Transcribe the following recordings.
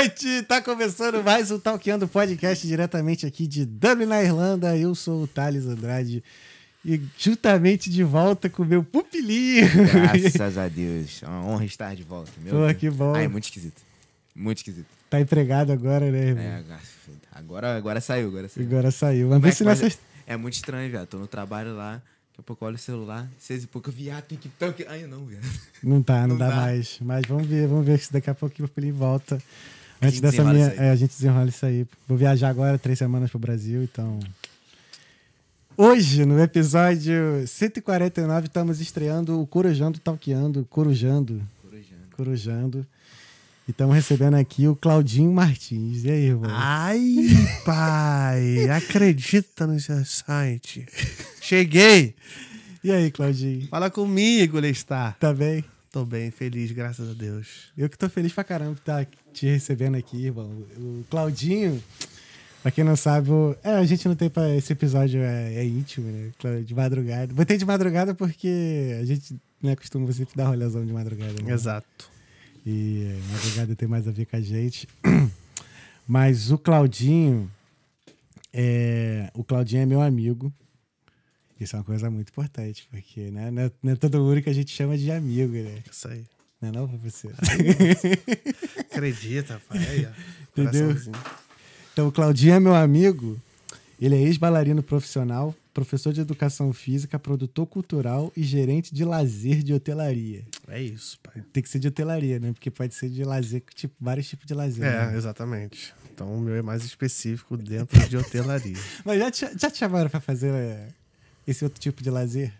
noite! Tá começando mais um Talkando Podcast diretamente aqui de Dublin, na Irlanda. Eu sou o Thales Andrade e juntamente de volta com o meu pupilinho. Graças a Deus. É uma honra estar de volta. Meu Pô, Deus. que bom. Ah, é muito esquisito. Muito esquisito. Tá empregado agora, né, irmão? É, agora, agora saiu, agora saiu. Agora saiu. Mas vê Mas- se mas nessas... é, é muito estranho, viado. Tô no trabalho lá, daqui a pouco eu olho o celular, seis e pouco, viado, tem que. Ai, não, viado. Não tá, não, Não dá, dá. mais. Mas vamos ver, vamos ver se daqui a pouco o pupilinho volta. A Antes gente dessa desenrola minha. isso aí. É, a gente desenrola isso aí. Vou viajar agora três semanas pro Brasil, então. Hoje, no episódio 149, estamos estreando o Corujando Talqueando, Corujando, Corujando. Corujando. E estamos recebendo aqui o Claudinho Martins. E aí, irmão? Ai, pai, acredita no seu site. Cheguei. E aí, Claudinho? Fala comigo, Lestar. Tá bem? Tô bem, feliz, graças a Deus. Eu que tô feliz pra caramba de estar te recebendo aqui, irmão. O Claudinho, pra quem não sabe, o- é, a gente não tem pra. Esse episódio é, é íntimo, né? De madrugada. Botei de madrugada porque a gente não é costume sempre dar rolezão de madrugada. Né? Exato. E é, madrugada tem mais a ver com a gente. Mas o Claudinho. É, o Claudinho é meu amigo. Isso é uma coisa muito importante, porque né, não, é, não é todo mundo que a gente chama de amigo, né? Isso aí. Não é não, professor? Acredita, pai. Aí, ó. Entendeu? Então, o Claudinho é meu amigo. Ele é ex-bailarino profissional, professor de educação física, produtor cultural e gerente de lazer de hotelaria. É isso, pai. Tem que ser de hotelaria, né? Porque pode ser de lazer, tipo, vários tipos de lazer. É, né? exatamente. Então o meu é mais específico dentro de hotelaria. Mas já te, já te chamaram pra fazer é, esse outro tipo de lazer?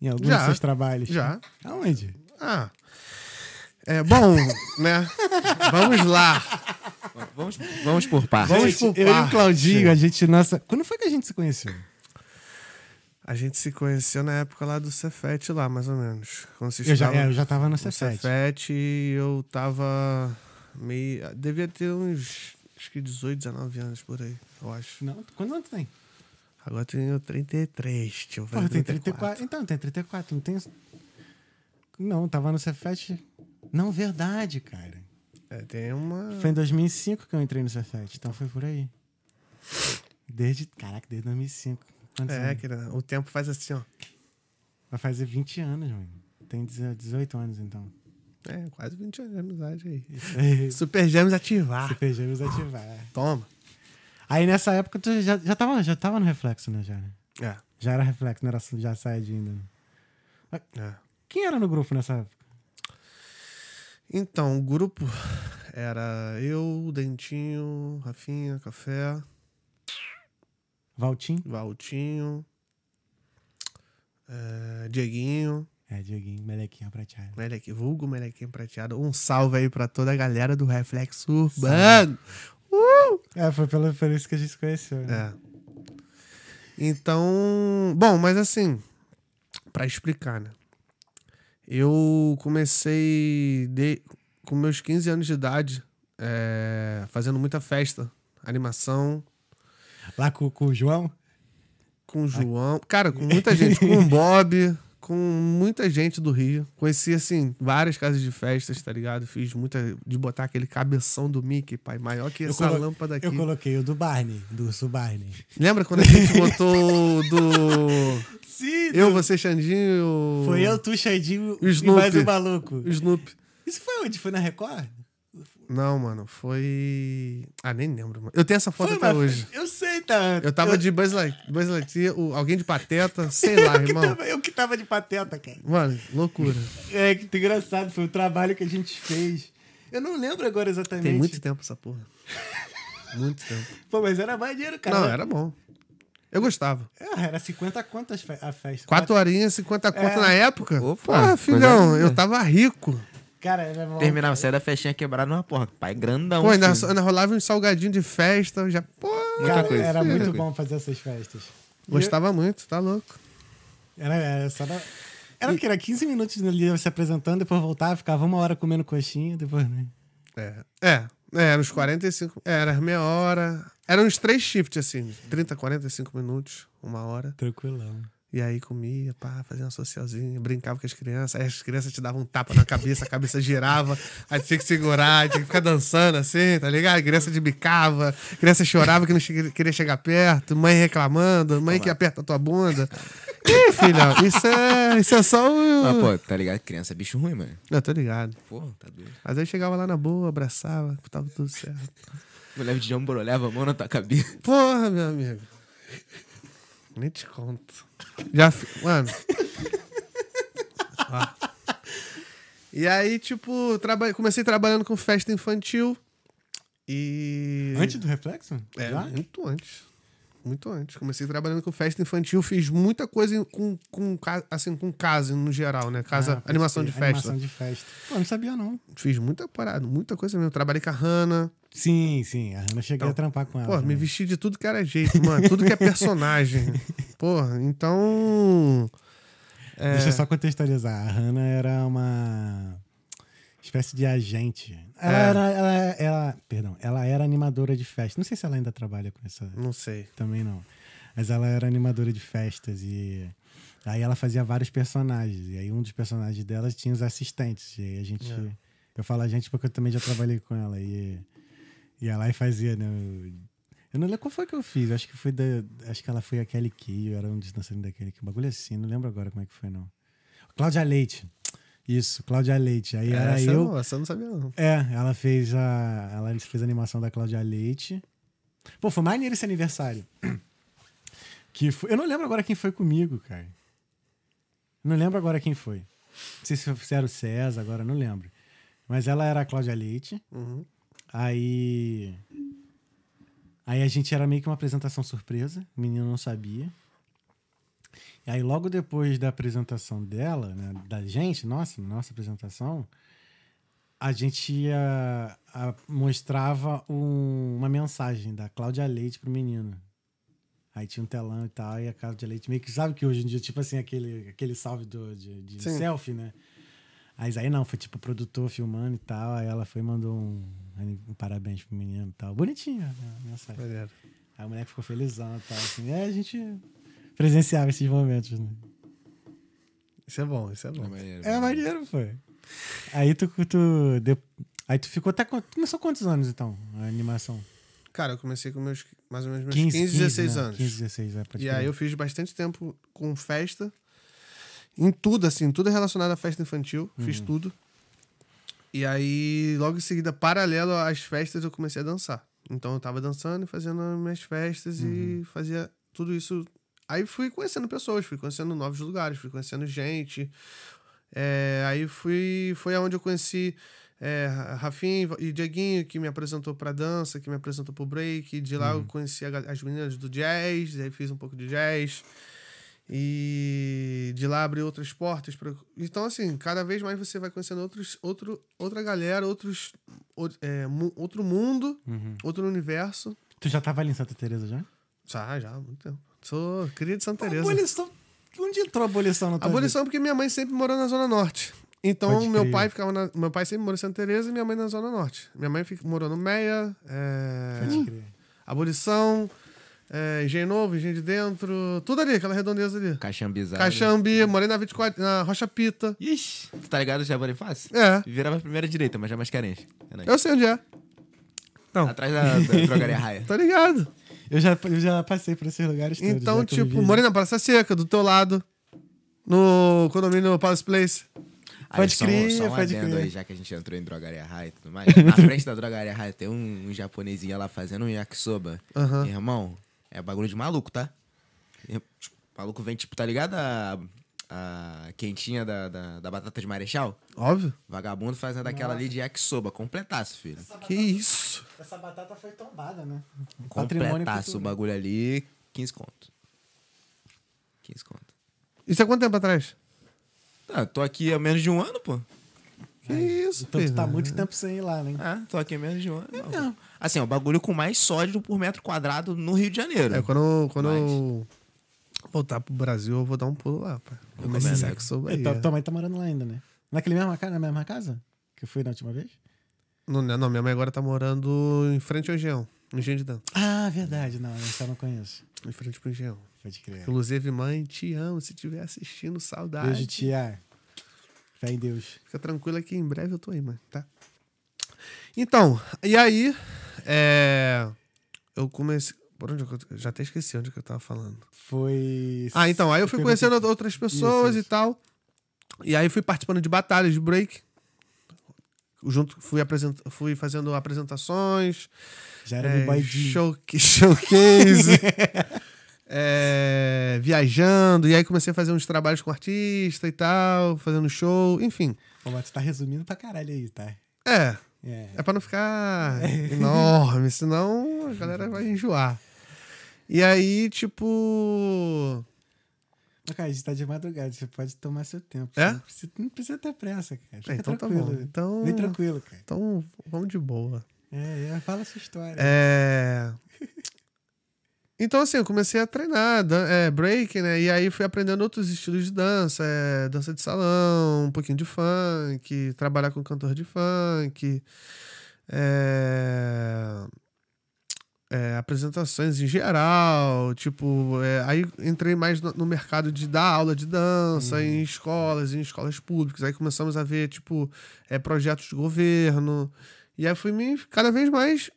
Em alguns Já. dos seus trabalhos? Já. Aonde? Ah. É bom, né? Vamos lá. Vamos, vamos por partes. Vamos por eu e o parte. Claudinho, a gente, nossa... Quando foi que a gente se conheceu? A gente se conheceu na época lá do Cefet, lá, mais ou menos. Quando vocês Eu já, é, eu já tava no No Cefet. Cefet e eu tava meio. Devia ter uns. Acho que 18, 19 anos por aí, eu acho. Não, quantos anos tem? Agora tenho 33, deixa eu Porra, ver. tem 34. Então, tem 34, não tem. Não, tava no Cefet. Não, verdade, cara. É, tem uma. Foi em 2005 que eu entrei no Cefet, então foi por aí. Desde. Caraca, desde 2005. Quantos É, o tempo faz assim, ó. Vai fazer 20 anos, mano. Tem 18 anos, então. É, quase 20 anos de amizade aí. Super Gêmeos ativar. Super Gêmeos ativar. Toma. Aí nessa época tu já, já, tava, já tava no reflexo, né, já? né? É, Já era reflexo, não era já saída ainda. né? é. Quem era no grupo nessa época? Então, o grupo era eu, Dentinho, Rafinha, Café, Valtim? Valtinho, é, Dieguinho. É, Dieguinho, Melequinha prateado. Meleque, vulgo Melequinho Prateado. Um salve aí pra toda a galera do Reflexo Urbano. É, foi por isso que a gente se conheceu. Né? É. Então, bom, mas assim, pra explicar, né? Eu comecei de, com meus 15 anos de idade, é, fazendo muita festa, animação, Lá com, com o João? com o João, cara, com muita gente, com o Bob, com muita gente do Rio. Conheci, assim, várias casas de festas, tá ligado? Fiz muita. de botar aquele cabeção do Mickey, pai, maior que Eu essa colo- lâmpada aqui. Eu coloquei o do Barney, do Urso Barney. Lembra quando a gente botou do. Sim, Eu, você, Xandinho. Foi eu, tu, Xandinho O e Snoopy. mais um maluco. O Snoopy. Isso foi onde? Foi na Record? Não, mano, foi. Ah, nem lembro, mano. Eu tenho essa foto Foi, até hoje. Eu sei, tá. Eu tava de Buzz Light- Buzz Lightyear, o- alguém de pateta, sei lá, eu, que irmão. tava, eu que tava de pateta, cara. Mano, loucura. É, que engraçado. Foi o trabalho que a gente fez. Eu não lembro agora exatamente. Tem muito tempo essa porra. Muito tempo. Pô, mas era maneiro, cara. Não, era bom. Eu gostava. É, era 50 contas a festa. Quatro horinhas, 50 conto É. na época. Opa, Porra, filhão, linda. eu tava rico. Cara, era bom. Terminava, saia da festinha quebrada numa porra. Pai grandão. Pô, ainda, filho. ainda rolava uns salgadinhos de festa. Já, pô, muita Cara, coisa, Era muito bom fazer essas festas. gostava muito, tá louco. Era, era só da... Era o que? Era 15 minutos ali se apresentando, depois voltava, ficava uma hora comendo coxinha, depois, né? É, é, é, era uns 45, é, era meia hora. Eram uns três shifts, assim, 30, 45 minutos, uma hora. Tranquilão. E aí comia, pá, fazia uma socialzinha, brincava com as crianças. Aí as crianças te davam um tapa na cabeça, a cabeça girava, aí tinha que segurar, tinha que ficar dançando assim, tá ligado? A criança de bicava, a criança chorava que não queria chegar perto, mãe reclamando, mãe que aperta a tua bunda. Ih, filha, isso é, isso é só o. Mas, pô, tá ligado? Criança é bicho ruim, mano. Eu tô ligado. Pô, tá doido. Mas aí eu chegava lá na boa, abraçava, tava tudo certo. Mulher de jambro, leva a mão na tua cabeça. Porra, meu amigo. Nem te conto. Já. fi- Mano. Ó. E aí, tipo, traba... comecei trabalhando com festa infantil. E. Antes do reflexo? É, Já? muito antes. Muito antes. Comecei trabalhando com festa infantil, fiz muita coisa com, com, assim, com casa no geral, né? Casa, Ah, animação de festa. Animação de festa. Pô, não sabia não. Fiz muita parada, muita coisa mesmo. Trabalhei com a Hanna. Sim, sim. A Hannah cheguei Então, a trampar com ela. Pô, me vesti de tudo que era jeito, mano. Tudo que é personagem. Porra, então. É, Deixa eu só contextualizar. A Hannah era uma espécie de agente. Ela É. era. Ela, ela- perdão, ela era animadora de festa. Não sei se ela ainda trabalha com essa. Não sei. Também não. Mas ela era animadora de festas e. Aí ela fazia vários personagens. E aí um dos personagens delas tinha os assistentes. E aí a gente. É. Eu falo a gente porque eu também já trabalhei com ela. E ia lá e fazia, né? Eu não lembro qual foi que eu fiz. Acho que foi da. Acho que ela foi a Kelly Key, eu era um dançarinos da Kelly Key. Um bagulho assim, não lembro agora como é que foi, não. Cláudia Leite. Isso, Cláudia Leite. Aí era essa, eu. Não, essa eu não sabia, não. É, ela fez a. Ela fez a animação da Cláudia Leite. Pô, foi maneiro esse aniversário. Que foi, eu não lembro agora quem foi comigo, cara. Não lembro agora quem foi. Não sei se era o César, agora não lembro. Mas ela era a Cláudia Leite. Uhum. Aí. Aí a gente era meio que uma apresentação surpresa, o menino não sabia. E aí, logo depois da apresentação dela, né, da gente, nossa, nossa apresentação, a gente ia, a- mostrava um- uma mensagem da Cláudia Leite pro menino. Aí tinha um telão e tal, e a Cláudia Leite meio que sabe que hoje em dia, tipo assim, aquele, aquele salve do, de, de selfie, né? Aí, aí não, foi tipo o produtor filmando e tal. Aí ela foi e mandou um, um parabéns pro menino e tal. Bonitinho né, a mensagem. Maneiro. Aí o moleque ficou felizão e tal. Assim. É, a gente presenciava esses momentos, né? Isso é bom, isso é bom. É maneiro, foi. Aí tu, tu, de- aí tu ficou até. Começou quantos anos então? A animação? Cara, eu comecei com meus, mais ou menos meus 15, 16 né? anos. 15, 16, é, E aí eu fiz bastante tempo com festa. Em tudo, assim, tudo relacionado à festa infantil. Fiz Uhum. tudo. E aí, logo em seguida, paralelo às festas, eu comecei a dançar. Então eu tava dançando e fazendo as minhas festas Uhum. e fazia tudo isso. Aí fui conhecendo pessoas, fui conhecendo novos lugares, fui conhecendo gente. É, aí fui, foi aonde eu conheci é, Rafinha e Dieguinho, que me apresentou pra dança, que me apresentou pro break. De lá eu conheci as meninas do jazz, aí fiz um pouco de jazz. E de lá abriu outras portas. Pra... Então, assim, cada vez mais você vai conhecendo outros, outro, outra galera, outros, o- é, mu- outro mundo, Uhum. outro universo. Tu já tava ali em Santa Teresa já? Já, já, há muito tempo. Sou cria de Santa Teresa. Abolição. Onde entrou a abolição na tua Abolição porque minha mãe sempre morou na Zona Norte. Então, meu pai ficava na, Meu pai sempre morou em Santa Teresa e minha mãe na Zona Norte. Minha mãe fica- morou no Meia, é, vida? Abolição, é, Engenho Novo, Engenho de Dentro, tudo ali, aquela redondeza ali. Caxambizado. Caxambi, morei na, 24, na Rocha Pita. Ixi, tu tá ligado já Bonifácio? É, Virava a primeira direita, mas já mais carente. É nóis. eu sei onde é. Não, Atrás da, da drogaria raia. tá ligado. Eu já, eu já passei por esses lugares todos. Então, já tipo, morei na Praça Seca, do teu lado, no condomínio Palace Place. Aí, Pode só, crer, só um pode crer. aí, já que a gente entrou em drogaria raia e tudo mais. Na frente da drogaria raia tem um, um japonesinho lá fazendo um yakisoba. Aham. Irmão, é bagulho de maluco, tá? E, tipo, O maluco vem, tipo, tá ligado a, a quentinha da, da, da batata de marechal? Óbvio. Vagabundo fazendo aquela ali de yakisoba. Completaço, filho. Que isso. Essa batata foi tombada, né? Patrimônio Completaço o bagulho ali, 15 conto. 15 conto. Isso há quanto tempo atrás? Ah, tô aqui há menos de um ano, pô. Que isso, Então tu filho. tá muito tempo sem ir lá, né? Ah, tô aqui menos de um ano. Não. Assim, é o bagulho com mais sólido por metro quadrado no Rio de Janeiro. É, quando, quando Mas- eu voltar pro Brasil, eu vou dar um pulo lá, pá. Esse Recomendo. sexo É, aí. tua, tua mãe tá morando lá ainda, né? Naquele mesma casa, na mesma casa? Que eu fui na última vez? Não, não, minha mãe agora tá morando em frente ao Engenhão. Engenho de dança. Ah, verdade. Não, eu não conheço. Em frente pro engenhão. Pode crer. Inclusive, mãe, te amo. Se estiver assistindo, saudade. Beijo, tia. Fé em Deus. Fica tranquila que em breve eu tô aí, mãe, tá? Então, e aí, é, eu comecei. Por onde eu, já até esqueci onde que eu tava falando. Foi. Ah, então, aí eu fui conhecendo outras pessoas Isso, e isso. tal. E aí fui participando de batalhas de break. Junto, fui, apresent, fui fazendo apresentações, Já era é, B-Boy D. show, showcase, é, viajando. E aí comecei a fazer uns trabalhos com artista e tal, fazendo show, enfim. Pô, mas tu tá resumindo pra caralho aí, tá? É, É. É pra não ficar enorme, senão a galera vai enjoar. E aí, tipo. Mas, cara, a gente tá de madrugada, você pode tomar seu tempo. É? Não precisa, não precisa ter pressa, cara. Fica É, então tá tranquilo. bom. Então, Bem tranquilo, cara. então vamos de boa. É, é, fala a sua história. É. Então, assim, eu comecei a treinar é, break, né? E aí fui aprendendo outros estilos de dança, é, dança de salão, um pouquinho de funk, trabalhar com cantor de funk, é, é, apresentações em geral, tipo, é, aí entrei mais no, no mercado de dar aula de dança em escolas, em escolas públicas. Aí começamos a ver, tipo, é, projetos de governo. E aí fui me cada vez mais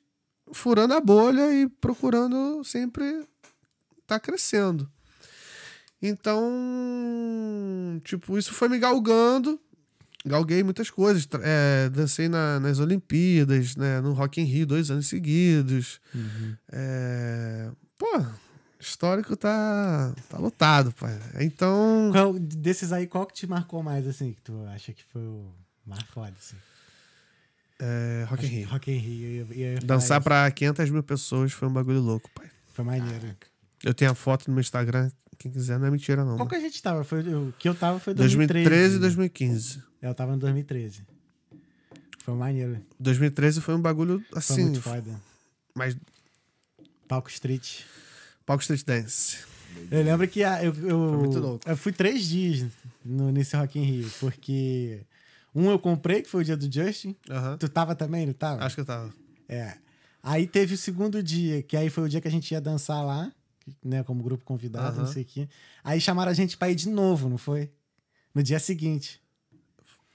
furando a bolha e procurando sempre estar crescendo. Então, tipo, isso foi me galgando. Galguei muitas coisas. É, dancei na- nas Olimpíadas, né, no Rock in Rio dois anos seguidos. Uhum. É, pô, histórico tá, tá lotado, pai. Então, Qual, desses aí, qual que te marcou mais, assim, que tu acha que foi o mais foda, assim? É, Rock in Rio. Rock in Rio. eu ia- ia Dançar isso. pra 500 mil pessoas foi um bagulho louco, pai. Foi maneiro. Eu tenho a foto no meu Instagram, quem quiser, não é mentira não. Qual né? que a gente tava? Foi, o que eu tava foi 2013. 2013 e 2015. Eu tava em 2013. Foi maneiro. 2013 foi um bagulho Foi assim, muito foda. mais Palco Street. palco street dance. Eu lembro que a- eu, eu, Foi muito louco. eu fui três dias no, nesse Rock in Rio, porque um eu comprei, que foi o dia do Justin. Aham. Tu tava também, não tava? Acho que eu tava. É. Aí teve o segundo dia, que aí foi o dia que a gente ia dançar lá, né, como grupo convidado, não Aham. sei o quê. Aí chamaram a gente pra ir de novo, não foi? No dia seguinte.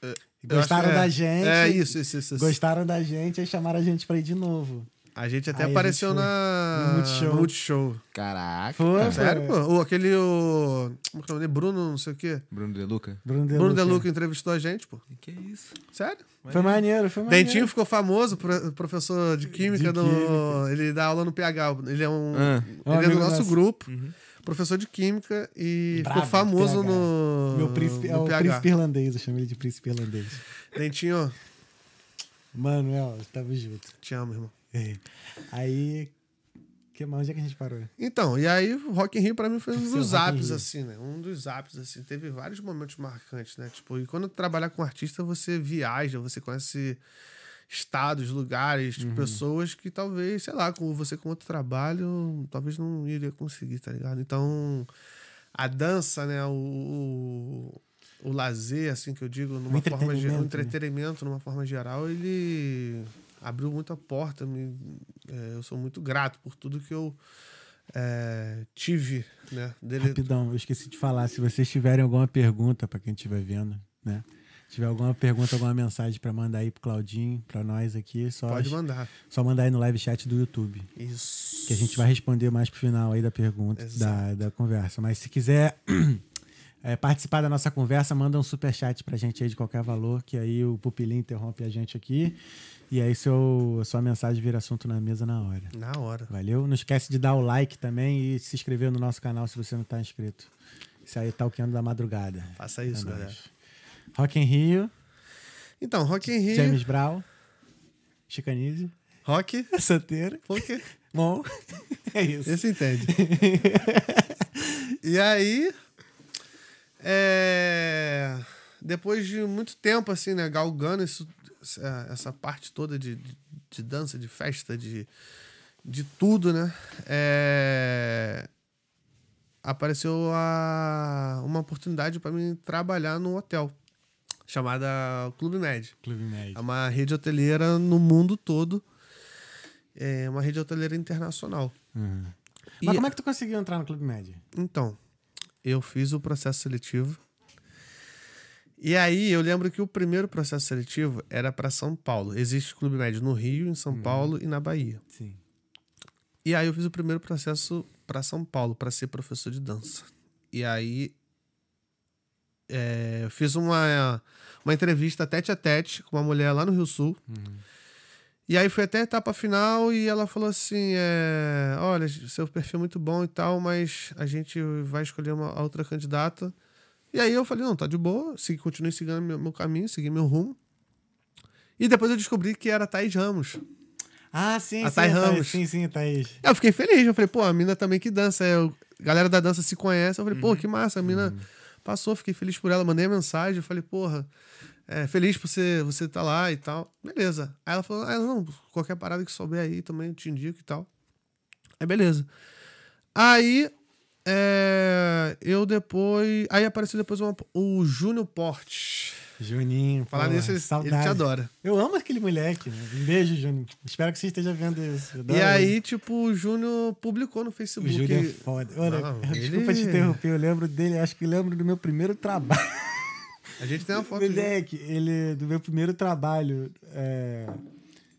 Eu Gostaram é. da gente. É isso, isso, isso. isso. Gostaram da gente, aí chamaram a gente pra ir de novo. A gente até Aí apareceu gente na no Multishow. Multishow. Caraca. Foi, É sério, pô? O, aquele o como que é o nome? Bruno, não sei o quê. Bruno De Luca. Bruno De Bruno Luca. De Luca entrevistou a gente, pô. Que isso? Sério? Foi maneiro, foi maneiro. Dentinho ficou famoso, pro- professor de química, De no- química. ele dá aula no PH. Ele é um, Ah. Um ele é do nosso nosso. grupo, Uhum. professor de química e Brabo, ficou famoso PH. no Meu príncipe, é no o PH. príncipe irlandês, eu chamo ele de príncipe irlandês. Dentinho, Manuel, tamo junto. te amo, irmão. Aí. Que, onde é que a gente parou? Então, e aí o Rock in Rio pra mim foi um dos apps, assim, né? Um dos apps, assim. Teve vários momentos marcantes, né? Tipo, e quando trabalhar com artista, você viaja, você conhece estados, lugares, Uhum. tipo, pessoas que talvez, sei lá, com você com outro trabalho, talvez não iria conseguir, tá ligado? Então, a dança, né? O, o, o lazer, assim, que eu digo, numa forma geral, entretenimento, o né? entretenimento, numa forma geral, ele abriu muita porta. Me, é, eu sou muito grato por tudo que eu é, tive, né? Dele, Rapidão, eu esqueci de falar. Se vocês tiverem alguma pergunta pra quem estiver vendo, né? Se tiver alguma pergunta, alguma mensagem pra mandar aí pro Claudinho, pra nós aqui, só, pode mandar. só mandar aí no live chat do YouTube. Isso. Que a gente vai responder mais pro final aí da pergunta, da, Exato. da conversa. Mas se quiser é, participar da nossa conversa, manda um superchat pra gente aí de qualquer valor, que aí o Pupilinho interrompe a gente aqui. E aí seu, sua mensagem vira assunto na mesa na hora. Na hora. Valeu? Não esquece de dar o like também e se inscrever no nosso canal se você não tá inscrito. Isso aí tá o que anda da madrugada. Faça isso, É galera. Rock in Rio, Então, Rock in Rio. James Brown, Chicanise, Rock. Santeiro. Porque Bom, é isso. esse entende. e aí. é, Depois de muito tempo, assim, né? Galgando isso, essa, parte toda de, de, de dança, de festa, de, de tudo, né? É, Apareceu a... uma oportunidade para mim trabalhar num hotel chamada Clube Med. Clube É Médio. uma rede hoteleira no mundo todo. É uma rede hoteleira internacional. Uhum. E- Mas como é que tu conseguiu entrar no Clube Média? Então, eu fiz o processo seletivo. E aí, eu lembro que o primeiro processo seletivo era para São Paulo. Existe Clube Médio no Rio, em São Paulo e na Bahia. Sim. E aí, eu fiz o primeiro processo para São Paulo, para ser professor de dança. E aí, é, eu fiz uma, uma entrevista tete a tete com uma mulher lá no Rio Sul. E aí foi até a etapa final e ela falou assim: é, olha, seu perfil é muito bom e tal, mas a gente vai escolher uma outra candidata. E aí eu falei, não, tá de boa, segui, continuei seguindo meu, meu caminho, segui meu rumo. E depois eu descobri que era a Thaís Ramos. Ah, sim, A sim. A Thaís, Ramos. Sim, sim, Thaís. Eu fiquei feliz, eu falei, pô, a mina também que dança, é, o- a galera da dança se conhece. Eu falei, pô, que massa, a mina passou, fiquei feliz por ela, mandei a mensagem, eu falei, porra, é, feliz por você você tá lá e tal. Beleza. Aí ela falou, ah, não, qualquer parada que souber aí também eu te indico e tal. Aí beleza. Aí é, eu depois. Aí apareceu depois uma- o Júnior Portes. Juninho. Falar pô, nisso, ele, ele te adora. Eu amo aquele moleque. Né? Um beijo, Juninho. Espero que você esteja vendo isso. E aí, tipo, o Júnior publicou no ele. O Facebook. Júnior é foda. Olha, Não, desculpa ele- te interromper, eu lembro dele, acho que lembro do meu primeiro trabalho. A gente tem uma foto. Moleque, ele, do meu primeiro trabalho, é,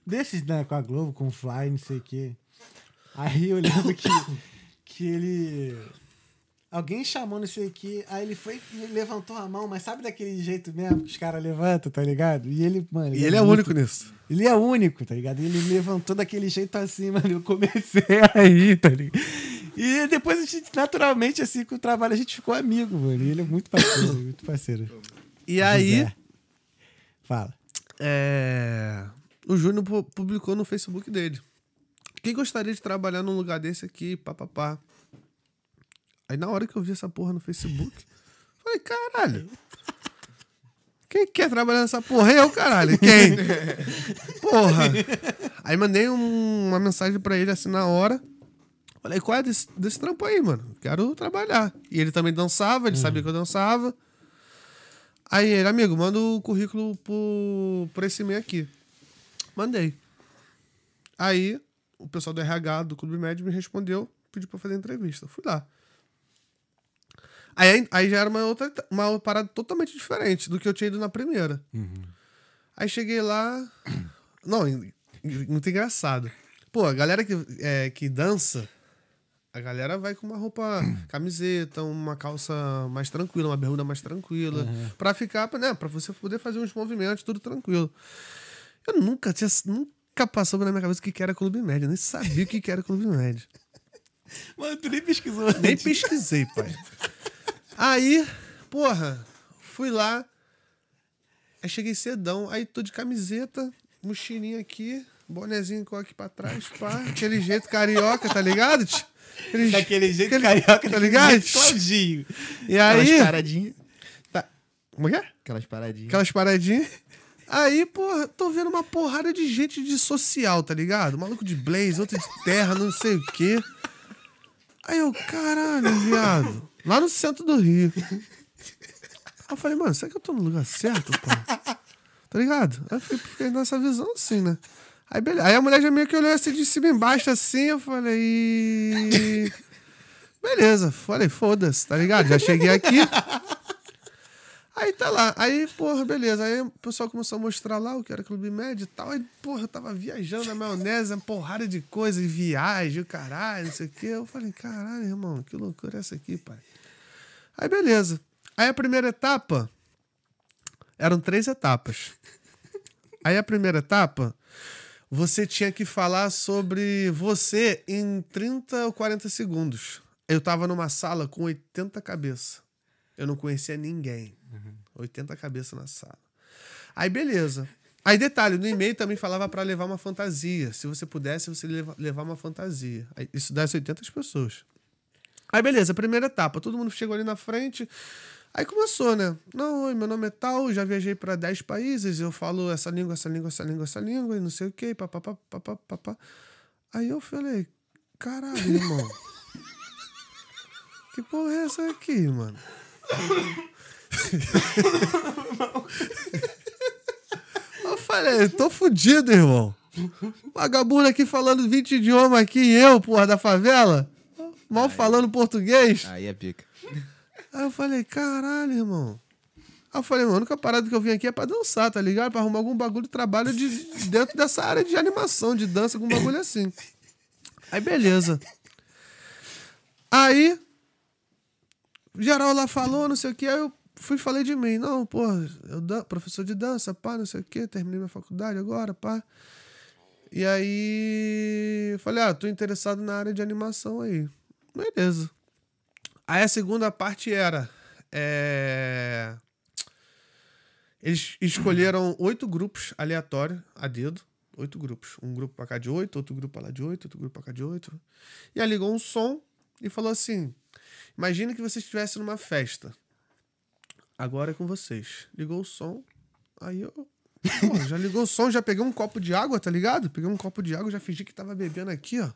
desses, né, com a Globo, com o Fly, não sei o quê. Aí eu lembro que, que ele. Alguém chamou, não sei o quê, aí ele foi e levantou a mão, mas sabe daquele jeito mesmo que os caras levantam, tá ligado? E ele, mano. E ele é o muito- único nisso. Ele é único, tá ligado? Ele levantou daquele jeito assim, mano. Eu comecei a rir, tá ligado? E depois a gente, naturalmente, assim, com o trabalho, a gente ficou amigo, mano. E ele é muito parceiro, muito parceiro. E aí, José. Fala. é, o Júnior pu- publicou no Facebook dele. Quem gostaria de trabalhar num lugar desse aqui, papapá. Aí na hora que eu vi essa porra no Facebook, falei, caralho. Quem quer trabalhar nessa porra? Eu, caralho. Quem? Porra. Aí mandei um- uma mensagem pra ele assim na hora. Falei, qual é desse, desse trampo aí, mano? Quero trabalhar. E ele também dançava, ele sabia que eu dançava. Aí ele, amigo, manda o currículo por, por esse e-mail aqui. Mandei. Aí, o pessoal do RH do Clube Médio me respondeu, pediu pra fazer entrevista. Fui lá. Aí, aí já era uma outra uma parada totalmente diferente do que eu tinha ido na primeira. Aí cheguei lá. Não, muito engraçado. Pô, a galera que, é, que dança, a galera vai com uma roupa, camiseta, uma calça mais tranquila, uma bermuda mais tranquila, pra ficar, né, pra você poder fazer uns movimentos, tudo tranquilo. Eu nunca tinha, nunca passou na minha cabeça o que que era clube médio, eu nem sabia o que que era clube médio. Mano, tu nem pesquisou. Nem pesquisei, pai. Aí, porra, fui lá. Aí cheguei cedão. Aí tô de camiseta, mochilinha aqui, bonezinho com aqui pra trás, pá. Aquele jeito carioca, tá ligado? Aquele Daquele jeito aquele- carioca, tá ligado? Claudinho. E Aquelas aí. paradinhas. Tá. Como é que é? Aquelas paradinhas. Aquelas paradinhas. Aí, porra, tô vendo uma porrada de gente de social, tá ligado? Maluco de blaze, outro de terra, não sei o quê. Aí eu, caralho, viado. Lá no centro do Rio. Eu falei, mano, será que eu tô no lugar certo, pô? Tá ligado? Aí eu fiquei, fiquei nessa visão assim, né? Aí, beleza. Aí a mulher já meio que olhou assim de cima embaixo, assim, eu falei. Beleza, falei, foda-se, tá ligado? Já cheguei aqui. Aí tá lá. Aí, porra, beleza. Aí o pessoal começou a mostrar lá o que era Clube Médio e tal. Aí, porra, eu tava viajando na maionese, uma porrada de coisa, viagem, o caralho, não sei o quê. Eu falei, caralho, irmão, que loucura é essa aqui, pai? Aí, beleza. Aí a primeira etapa. Eram três etapas. Aí a primeira etapa, você tinha que falar sobre você em 30 ou 40 segundos. Eu tava numa sala com 80 cabeças. Eu não conhecia ninguém. 80 cabeças na sala. Aí, beleza. Aí, detalhe, no e-mail também falava pra levar uma fantasia. Se você pudesse, você leva, levar uma fantasia. Isso dá as 80 pessoas. Aí, beleza, primeira etapa. Todo mundo chegou ali na frente. Aí começou, né? Não, oi, meu nome é tal, já viajei pra 10 países, eu falo essa língua, essa língua, essa língua, essa língua, e não sei o quê, papapá, papapá, papá. Aí eu falei, caralho, irmão. que porra é essa aqui, mano? Eu falei, tô fudido, irmão. Vagabundo aqui falando 20 idiomas aqui, eu, porra, da favela, mal falando português. Aí é pica. Aí eu falei, caralho, irmão. Aí eu falei, mano, a única parada que eu vim aqui é pra dançar, tá ligado? Pra arrumar algum bagulho de trabalho de, dentro dessa área de animação, de dança, algum bagulho assim. Aí, beleza. Aí, geral lá falou, não sei o que, aí eu fui e falei de mim. Não, pô, eu dan professor de dança, pá, não sei o que, terminei minha faculdade agora, pá. E aí, falei, ah, tô interessado na área de animação aí. Beleza. Aí a segunda parte era. É... Eles escolheram oito grupos aleatórios, a dedo. Oito grupos. Um grupo pra cá de oito, outro grupo pra lá de oito, outro grupo pra cá de oito. E aí ligou um som e falou assim: Imagina que você estivesse numa festa. Agora é com vocês. Ligou o som. Aí eu. Pô, já ligou o som, já peguei um copo de água, tá ligado? Peguei um copo de água, já fingi que tava bebendo aqui, ó.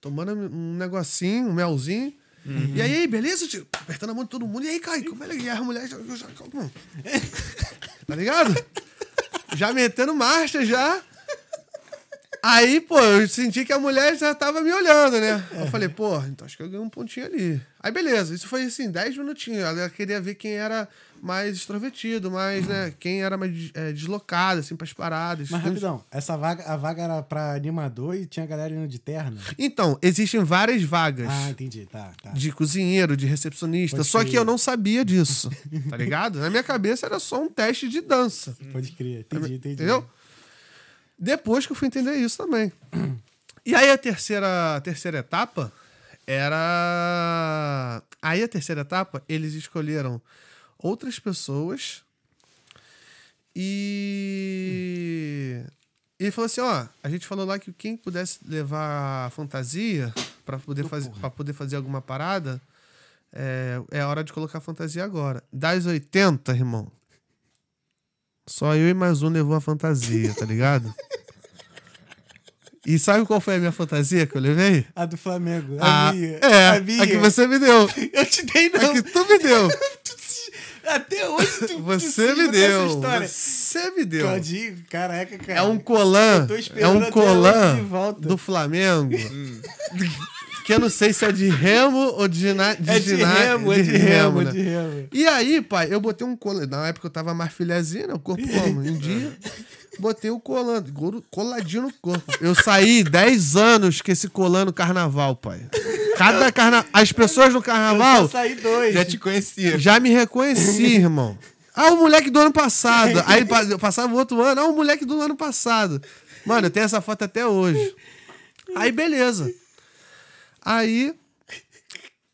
Tomando um negocinho, um melzinho. Uhum. E aí, beleza, tio? Apertando a mão de todo mundo. E aí, Caio, como é que é? a mulher já, já, Tá ligado? Já metendo marcha já. Aí, pô, eu senti que a mulher já tava me olhando, né? Eu falei, pô, então acho que eu ganhei um pontinho ali. Aí, beleza, isso foi assim, 10 minutinhos. Ela queria ver quem era mais extrovertido, mais, né? Quem era mais é, deslocado, assim, pras paradas. Mas rapidão, essa vaga, a vaga era pra animador e tinha galera indo de terno? Então, existem várias vagas. Ah, entendi, tá, tá. De cozinheiro, de recepcionista. Pode só crer. que eu não sabia disso, tá ligado? Na minha cabeça era só um teste de dança. Pode crer, entendi, entendi. Entendeu? Depois que eu fui entender isso também. E aí a terceira, a terceira etapa era. Aí a terceira etapa, eles escolheram outras pessoas e. E falou assim: ó, a gente falou lá que quem pudesse levar fantasia para poder, fazer, pra poder fazer alguma parada, é, é hora de colocar fantasia agora. Das 80, irmão, só eu e mais um levou a fantasia, tá ligado? E sabe qual foi a minha fantasia que eu levei? A do Flamengo, A- a, minha. é, a minha. a que você me deu. Eu te dei, A não. que tu me deu. Até hoje tu Você tu me deu. história. Você me deu. Claudinho, caraca, cara. É um tô É um de volta. do Flamengo. que eu não sei se é de remo ou de, de, É de gina- remo, é de remo, né? de remo. E aí, pai, eu botei um colã. Na época eu tava mais filhazinha, né? O corpo como? Um dia, botei o colã, goro- coladinho no corpo. Eu saí 10 anos com esse colã no carnaval, pai. Cada carnaval. As pessoas no Eu carnaval só saí dois. Já te conhecia. já me reconheci, irmão. Ah, o moleque do ano passado. Aí pa- passava o outro ano, ah, o moleque do ano passado. Mano, eu tenho essa foto até hoje. Aí, beleza. Aí,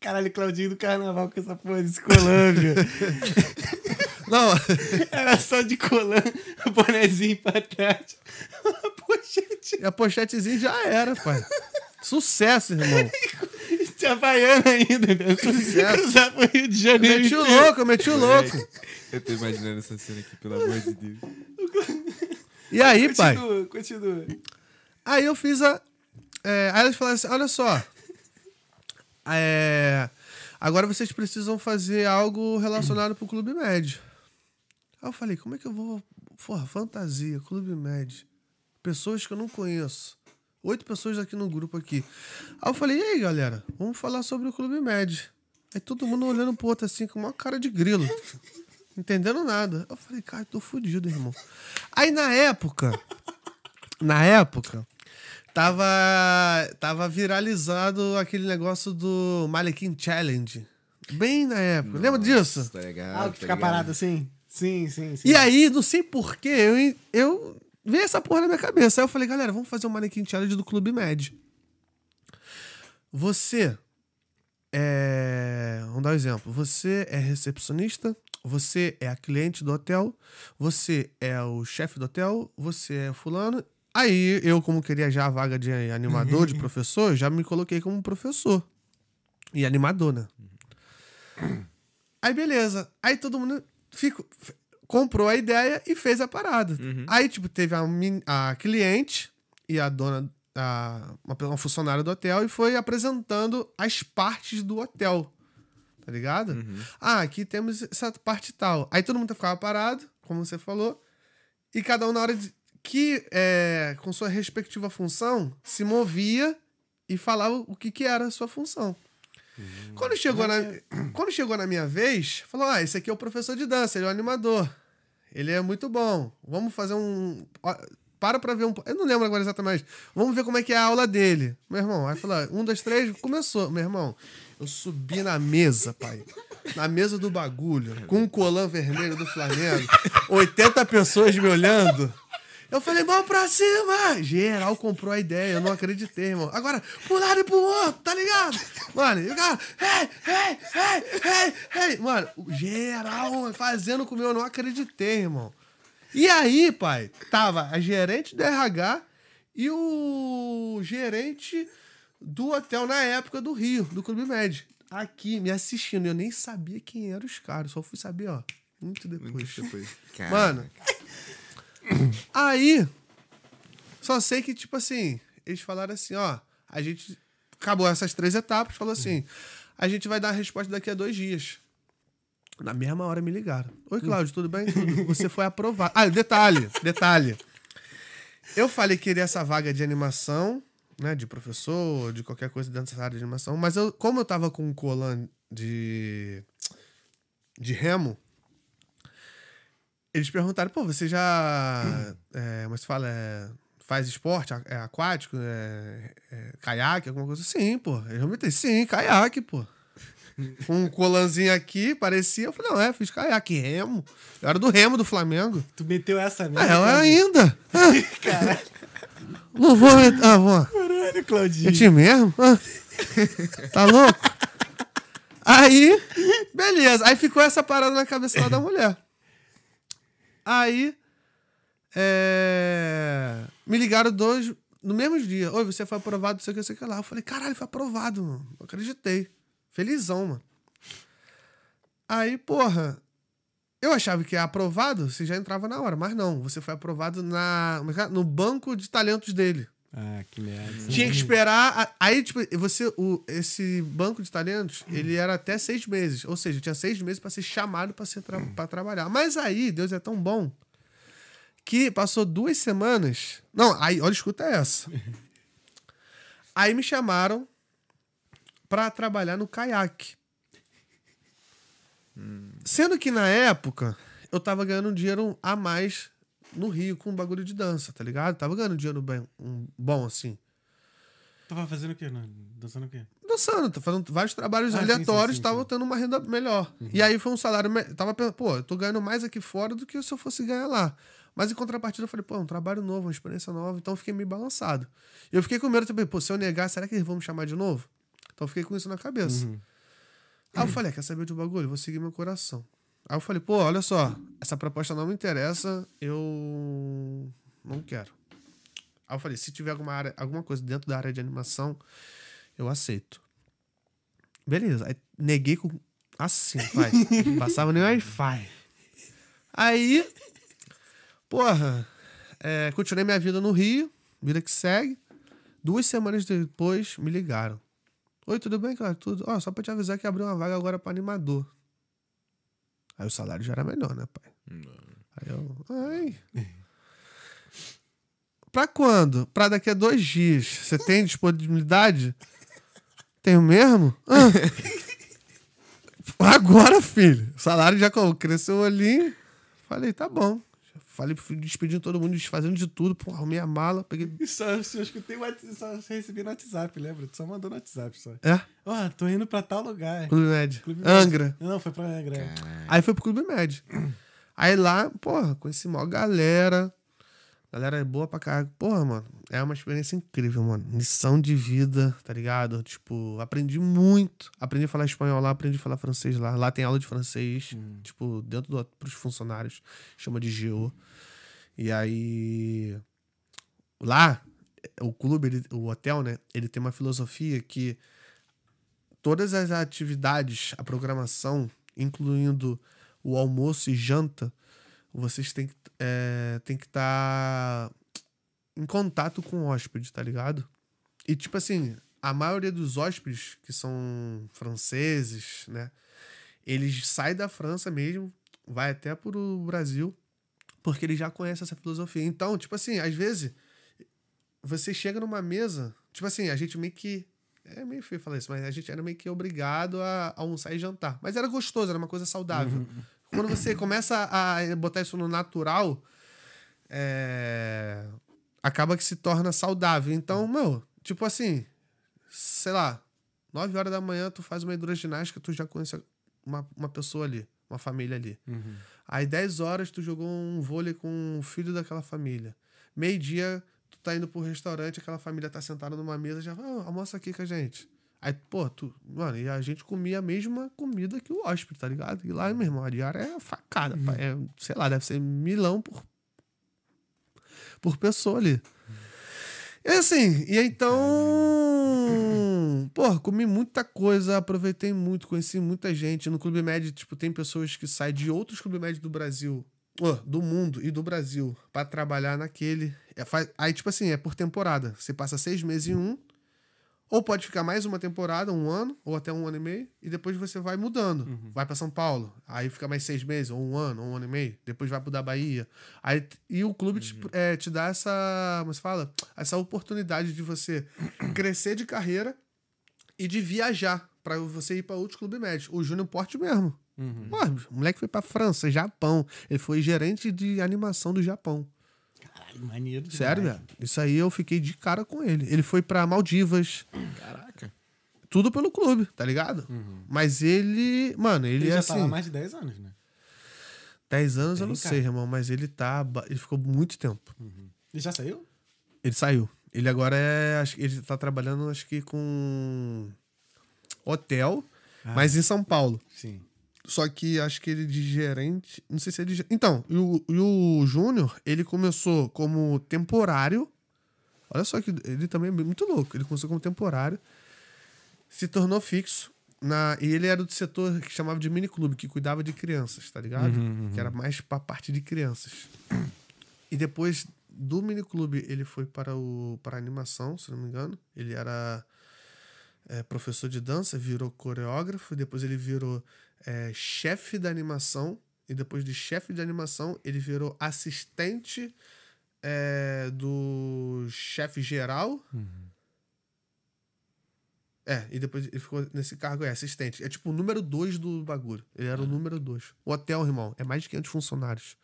Caralho, Claudinho do carnaval com essa porra desse colã, viu? não, Era só de colã, o bonezinho pra trás. Uma pochete a pochetezinha já era, pai. Sucesso, irmão. de Havaiana ainda, né? Sucesso. Cruzar pro Rio de Janeiro. Meti o louco, eu meti o louco. Eu tô imaginando essa cena aqui, pelo amor de Deus. E aí, pai? Continua, continua. Aí eu fiz a. é, aí eles falaram assim: olha só. é, agora vocês precisam fazer algo relacionado pro Clube Med. Aí eu falei: como é que eu vou. Porra, fantasia, Clube Med. Pessoas que eu não conheço. Oito pessoas aqui no grupo aqui. Aí eu falei: e aí, galera? Vamos falar sobre o Clube Med. Aí todo mundo olhando pro outro assim, com uma cara de grilo. Entendendo nada. Eu falei, cara, tô fudido, irmão. Aí na época, na época, tava, tava viralizado aquele negócio do Malequim Challenge. Bem na época. Lembra disso? Tá legal. Ah, o que fica parado assim? Sim, sim, sim. E aí, não sei porquê, eu, eu veio essa porra na minha cabeça. Aí eu falei, galera, vamos fazer um Manequim Challenge do Clube Med. Você é. Vamos dar um exemplo. Você é recepcionista, você é a cliente do hotel, você é o chefe do hotel, você é fulano. Aí, eu, como queria já a vaga de animador, de professor, já me coloquei como professor. E animador, né? Aí, beleza. Aí todo mundo fico, comprou a ideia e fez a parada. Aí, tipo, teve a, a cliente e a dona, a, uma, uma funcionária do hotel e foi apresentando as partes do hotel. Tá ligado? Ah, aqui temos essa parte tal. Aí todo mundo ficava parado, como você falou, e cada um na hora de que, é, com sua respectiva função, se movia e falava o que, que era a sua função. Quando, chegou na, quando chegou na minha vez, falou: Ah, esse aqui é o professor de dança, ele é o animador. Ele é muito bom. Vamos fazer um. Para pra ver um. Eu não lembro agora exatamente. Vamos ver como é que é a aula dele. Meu irmão, aí falou: um, dois, três, começou. Meu irmão, eu subi na mesa, pai. Na mesa do bagulho, com um colã vermelho do Flamengo, 80 pessoas me olhando. Eu falei, vamos pra cima! Geral comprou a ideia, eu não acreditei, irmão. Agora, pro lado e pro outro, tá ligado? Mano, e o cara, hey, hey, hey, hey, hey. Mano, geral fazendo comigo, eu não acreditei, irmão. E aí, pai, tava a gerente do RH e o gerente do hotel na época do Rio, do Clube Med. Aqui, me assistindo. Eu nem sabia quem eram os caras, só fui saber, ó, muito depois. Depois. Cara, Mano, aí, só sei que, tipo assim, eles falaram assim, ó, a gente acabou essas três etapas, falou assim, a gente vai dar a resposta daqui a dois dias. Na mesma hora me ligaram. Oi, Cláudio, tudo bem? Tudo. Você foi aprovado. Ah, detalhe, detalhe. Eu falei que queria essa vaga de animação, né, de professor, de qualquer coisa dentro área de animação, mas eu, como eu tava com um colan de de remo, eles perguntaram, pô, você já. É, como se fala? É, faz esporte é aquático? É, é, caiaque, alguma coisa assim? pô. Eu realmente, sim, caiaque, pô. Com um colanzinho aqui, parecia. Eu falei, não, é, fiz caiaque, remo. Eu era do remo do Flamengo. Tu meteu essa Ah, mesmo? eu Claudinho? ainda. Ah, não vou. met- Ah, vou. Caralho, É Claudinho. ti mesmo? Ah, tá louco? Aí, beleza. Aí ficou essa parada na cabeça lá da mulher. Aí, é, me ligaram dois no mesmo dia. Oi, você foi aprovado, não sei o que, não sei o que lá. Eu falei, caralho, foi aprovado, mano. Acreditei. Felizão, mano. Aí, porra, eu achava que aprovado, você já entrava na hora, mas não. Você foi aprovado na, no banco de talentos dele. Ah, que merda. Tinha que esperar. Aí, tipo, você. O, esse banco de talentos, ele era até seis meses. Ou seja, tinha seis meses pra ser chamado ser tra pra trabalhar. Mas aí, Deus é tão bom que passou duas semanas. Não, aí, olha, escuta essa. Aí me chamaram pra trabalhar no caiaque. Sendo que na época eu tava ganhando um dinheiro a mais no Rio com um bagulho de dança, tá ligado? Tava ganhando dinheiro bem, um, bom assim. Tava fazendo o quê? Não, dançando o quê? Dançando, tá fazendo vários trabalhos Ah, aleatórios, sim, sim, tava sim. tendo uma renda melhor. E aí foi um salário. Tava pensando, pô, eu tô ganhando mais aqui fora do que se eu fosse ganhar lá. Mas em contrapartida eu falei, pô, é um trabalho novo, uma experiência nova, então eu fiquei meio balançado. E eu fiquei com medo também, pô, se eu negar, será que eles vão me chamar de novo? Então eu fiquei com isso na cabeça. Uhum. Aí eu falei, "Ah, quer saber de um bagulho? Vou seguir meu coração. Aí eu falei, pô, olha só, essa proposta não me interessa, eu não quero. Aí eu falei, se tiver alguma, área, alguma coisa dentro da área de animação, eu aceito. Beleza. Aí neguei com. Assim, pai. Não Passava nem Wi-Fi. Aí. Porra. é, continuei minha vida no Rio. Vida que segue. Duas semanas depois, me ligaram. Oi, tudo bem, cara? Tudo. Ó, só pra te avisar que abriu uma vaga agora pra animador. Aí o salário já era melhor, né, pai? Aí eu. Ai. Pra quando? Pra daqui a dois dias. Você tem disponibilidade? Tenho mesmo? Ah. Agora, filho. O salário já cresceu ali. Falei, tá bom. Falei, despedindo todo mundo, desfazendo de tudo. Pô, arrumei a mala, peguei. Só, eu escutei, só recebi no WhatsApp, lembra? Tu só mandou no WhatsApp só. É? Ó, tô indo pra tal lugar. Clube Med. Clube Med. Angra. Não, foi pra Angra. Aí foi pro Clube Med. Aí lá, porra, conheci maior galera. Galera é boa pra caralho. Porra, mano, é uma experiência incrível, mano. Lição de vida, tá ligado? Tipo, aprendi muito. Aprendi a falar espanhol lá, aprendi a falar francês lá. Lá tem aula de francês, tipo, dentro do, pros funcionários. Chama de GO. E aí. Lá, o clube, ele- o hotel, né? Ele tem uma filosofia que todas as atividades, a programação, incluindo o almoço e janta, vocês têm que é, que estar em contato com o hóspede, tá ligado? E tipo assim, a maioria dos hóspedes que são franceses, né? Eles saem da França mesmo, vai até pro Brasil Porque ele já conhece essa filosofia. Então, tipo assim, às vezes, você chega numa mesa, tipo assim, a gente meio que. É meio feio falar isso, mas a gente era meio que obrigado a almoçar e jantar. Mas era gostoso, era uma coisa saudável. Quando você começa a botar isso no natural, é, acaba que se torna saudável. Então, meu, tipo assim, sei lá, 9 horas da manhã tu faz uma hidroginástica, tu já conhece uma, uma pessoa ali, uma família ali. Uhum. Aí 10 horas tu jogou um vôlei com um filho daquela família. Meio-dia tu tá indo pro restaurante, aquela família tá sentada numa mesa, já vai, ah, almoça aqui com a gente. Aí, pô, tu, mano, e a gente comia a mesma comida que o hóspede, tá ligado? E lá, meu irmão, a diária é facada, pá, é, sei lá, deve ser milão por, por pessoa ali. E assim, e então. Pô, comi muita coisa, aproveitei muito, conheci muita gente. No Clube Médio, tipo, tem pessoas que saem de outros Clube Médio do Brasil, do mundo e do Brasil, pra trabalhar naquele. É, faz- aí, tipo assim, é por temporada. Você passa seis meses em um, ou pode ficar mais uma temporada, um ano, ou até um ano e meio, e depois você vai mudando. Vai pra São Paulo, aí fica mais seis meses, ou um ano, ou um ano e meio, depois vai pro da Bahia. Aí, e o clube te, é, te dá essa, como se fala? Essa oportunidade de você crescer de carreira e de viajar pra você ir pra outros clubes médios. O Júnior Porte mesmo. Uhum. Pô, o moleque foi pra França, Japão. Ele foi gerente de animação do Japão. Caralho, maneiro. Sério, demais. velho. Isso aí eu fiquei de cara com ele. Ele foi pra Maldivas. Caraca. Tudo pelo clube, tá ligado? Mas ele. Mano, ele, Ele é já assim. tá lá há mais de 10 anos, né? 10 anos eu não cara. sei, irmão, mas ele tá. ba- Ele ficou muito tempo. Ele já saiu? Ele saiu. Ele agora é. Acho que ele tá trabalhando, acho que com. Hotel, Ah. mas em São Paulo. Sim. Só que acho que ele de gerente. Não sei se ele. de- Então, e o, e o Júnior, ele começou como temporário. Olha só que ele também é muito louco. Ele começou como temporário, se tornou fixo. Na, e ele era do setor que chamava de mini clube, que cuidava de crianças, tá ligado? Que era mais pra parte de crianças. E depois do mini clube, ele foi para o para a animação, se não me engano. Ele era é, professor de dança, virou coreógrafo, depois ele virou é, chefe da animação, e depois de chefe de animação, ele virou assistente é, do chefe geral. É, e depois ele ficou nesse cargo, é assistente. É tipo o número dois do bagulho. Ele era o número dois. O hotel, irmão, é mais de 500 funcionários.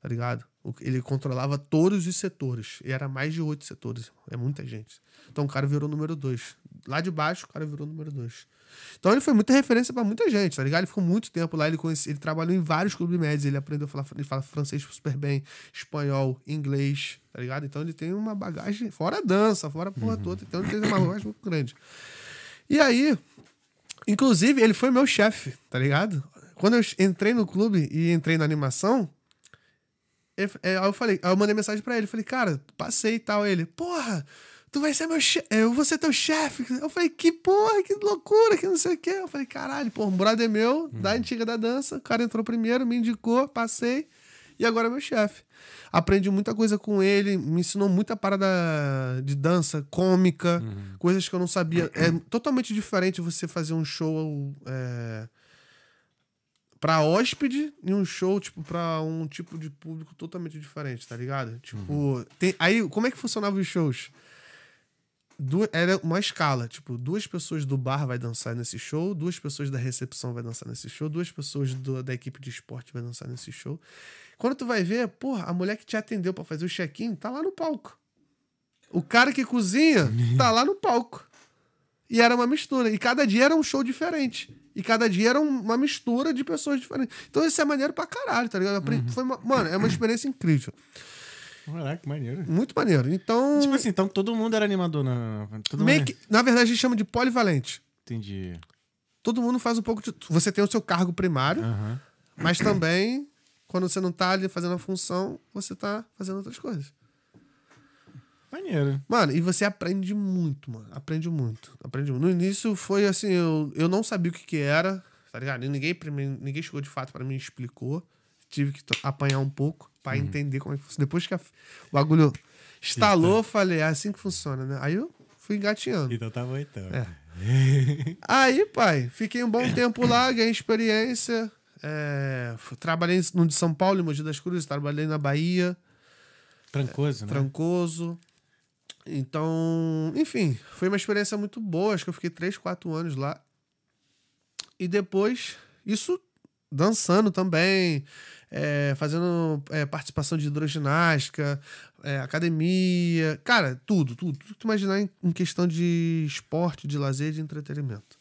Tá ligado? Ele controlava todos os setores. E era mais de oito setores. irmão. É muita gente. Então o cara virou número dois. Lá de baixo, o cara virou número dois. Então ele foi muita referência pra muita gente, tá ligado? Ele ficou muito tempo lá, ele, conhece, ele trabalhou em vários clubes médios, ele aprendeu a falar, ele fala francês super bem, espanhol, inglês, tá ligado? Então ele tem uma bagagem, fora a dança, fora a porra toda, então ele tem uma bagagem muito grande. E aí, inclusive, ele foi meu chefe, tá ligado? Quando eu entrei no clube e entrei na animação, eu, é, eu falei, eu mandei mensagem pra ele, falei, cara, passei e tal. Ele, porra, tu vai ser meu chefe, eu vou ser teu chefe. Eu falei, que porra, que loucura, que não sei o quê. Eu falei, caralho, pô, um brother meu, da antiga da dança, o cara entrou primeiro, me indicou, passei, e agora é meu chefe. Aprendi muita coisa com ele, me ensinou muita parada de dança, cômica, coisas que eu não sabia. É totalmente diferente você fazer um show. É, pra hóspede e um show, tipo, pra um tipo de público totalmente diferente, tá ligado? Tipo, tem, aí, como é que funcionavam os shows? Du- era uma escala, tipo, duas pessoas do bar vai dançar nesse show, duas pessoas da recepção vai dançar nesse show, duas pessoas do- da equipe de esporte vai dançar nesse show. Quando tu vai ver, porra, a mulher que te atendeu pra fazer o check-in tá lá no palco. O cara que cozinha tá lá no palco. E era uma mistura. E cada dia era um show diferente. E cada dia era um- uma mistura de pessoas diferentes. Então isso é maneiro pra caralho, tá ligado? Apre- Foi uma- mano, é uma experiência incrível. Caraca, que maneiro. Muito maneiro. Então. Tipo assim, então todo mundo era animador na. Todo meio mundo... que, na verdade, a gente chama de polivalente. Entendi. Todo mundo faz um pouco de. Você tem o seu cargo primário, Aham. mas também, quando você não tá ali fazendo a função, você tá fazendo outras coisas. Maneiro. Mano, e você aprende muito, mano. Aprende muito. Aprende muito. No início foi assim, eu, eu não sabia o que que era, tá ligado? E Ninguém, ninguém chegou de fato pra mim e explicou. Tive que apanhar um pouco pra entender como é que funciona. Depois que a- o bagulho instalou, eu falei, é assim que funciona, né? Aí eu fui engatinhando. Então tá bom, então. É. Aí, pai, fiquei um bom tempo lá, ganhei experiência. É, trabalhei no de São Paulo, em Mogi das Cruzes, trabalhei na Bahia, Trancoso, né? Trancoso. Então, enfim, foi uma experiência muito boa. Acho que eu fiquei 3, 4 anos lá. E depois, isso dançando também, é, fazendo é, participação de hidroginástica, é, academia, cara, tudo, tudo. Tudo que tu imaginar em, em questão de esporte, de lazer, de entretenimento.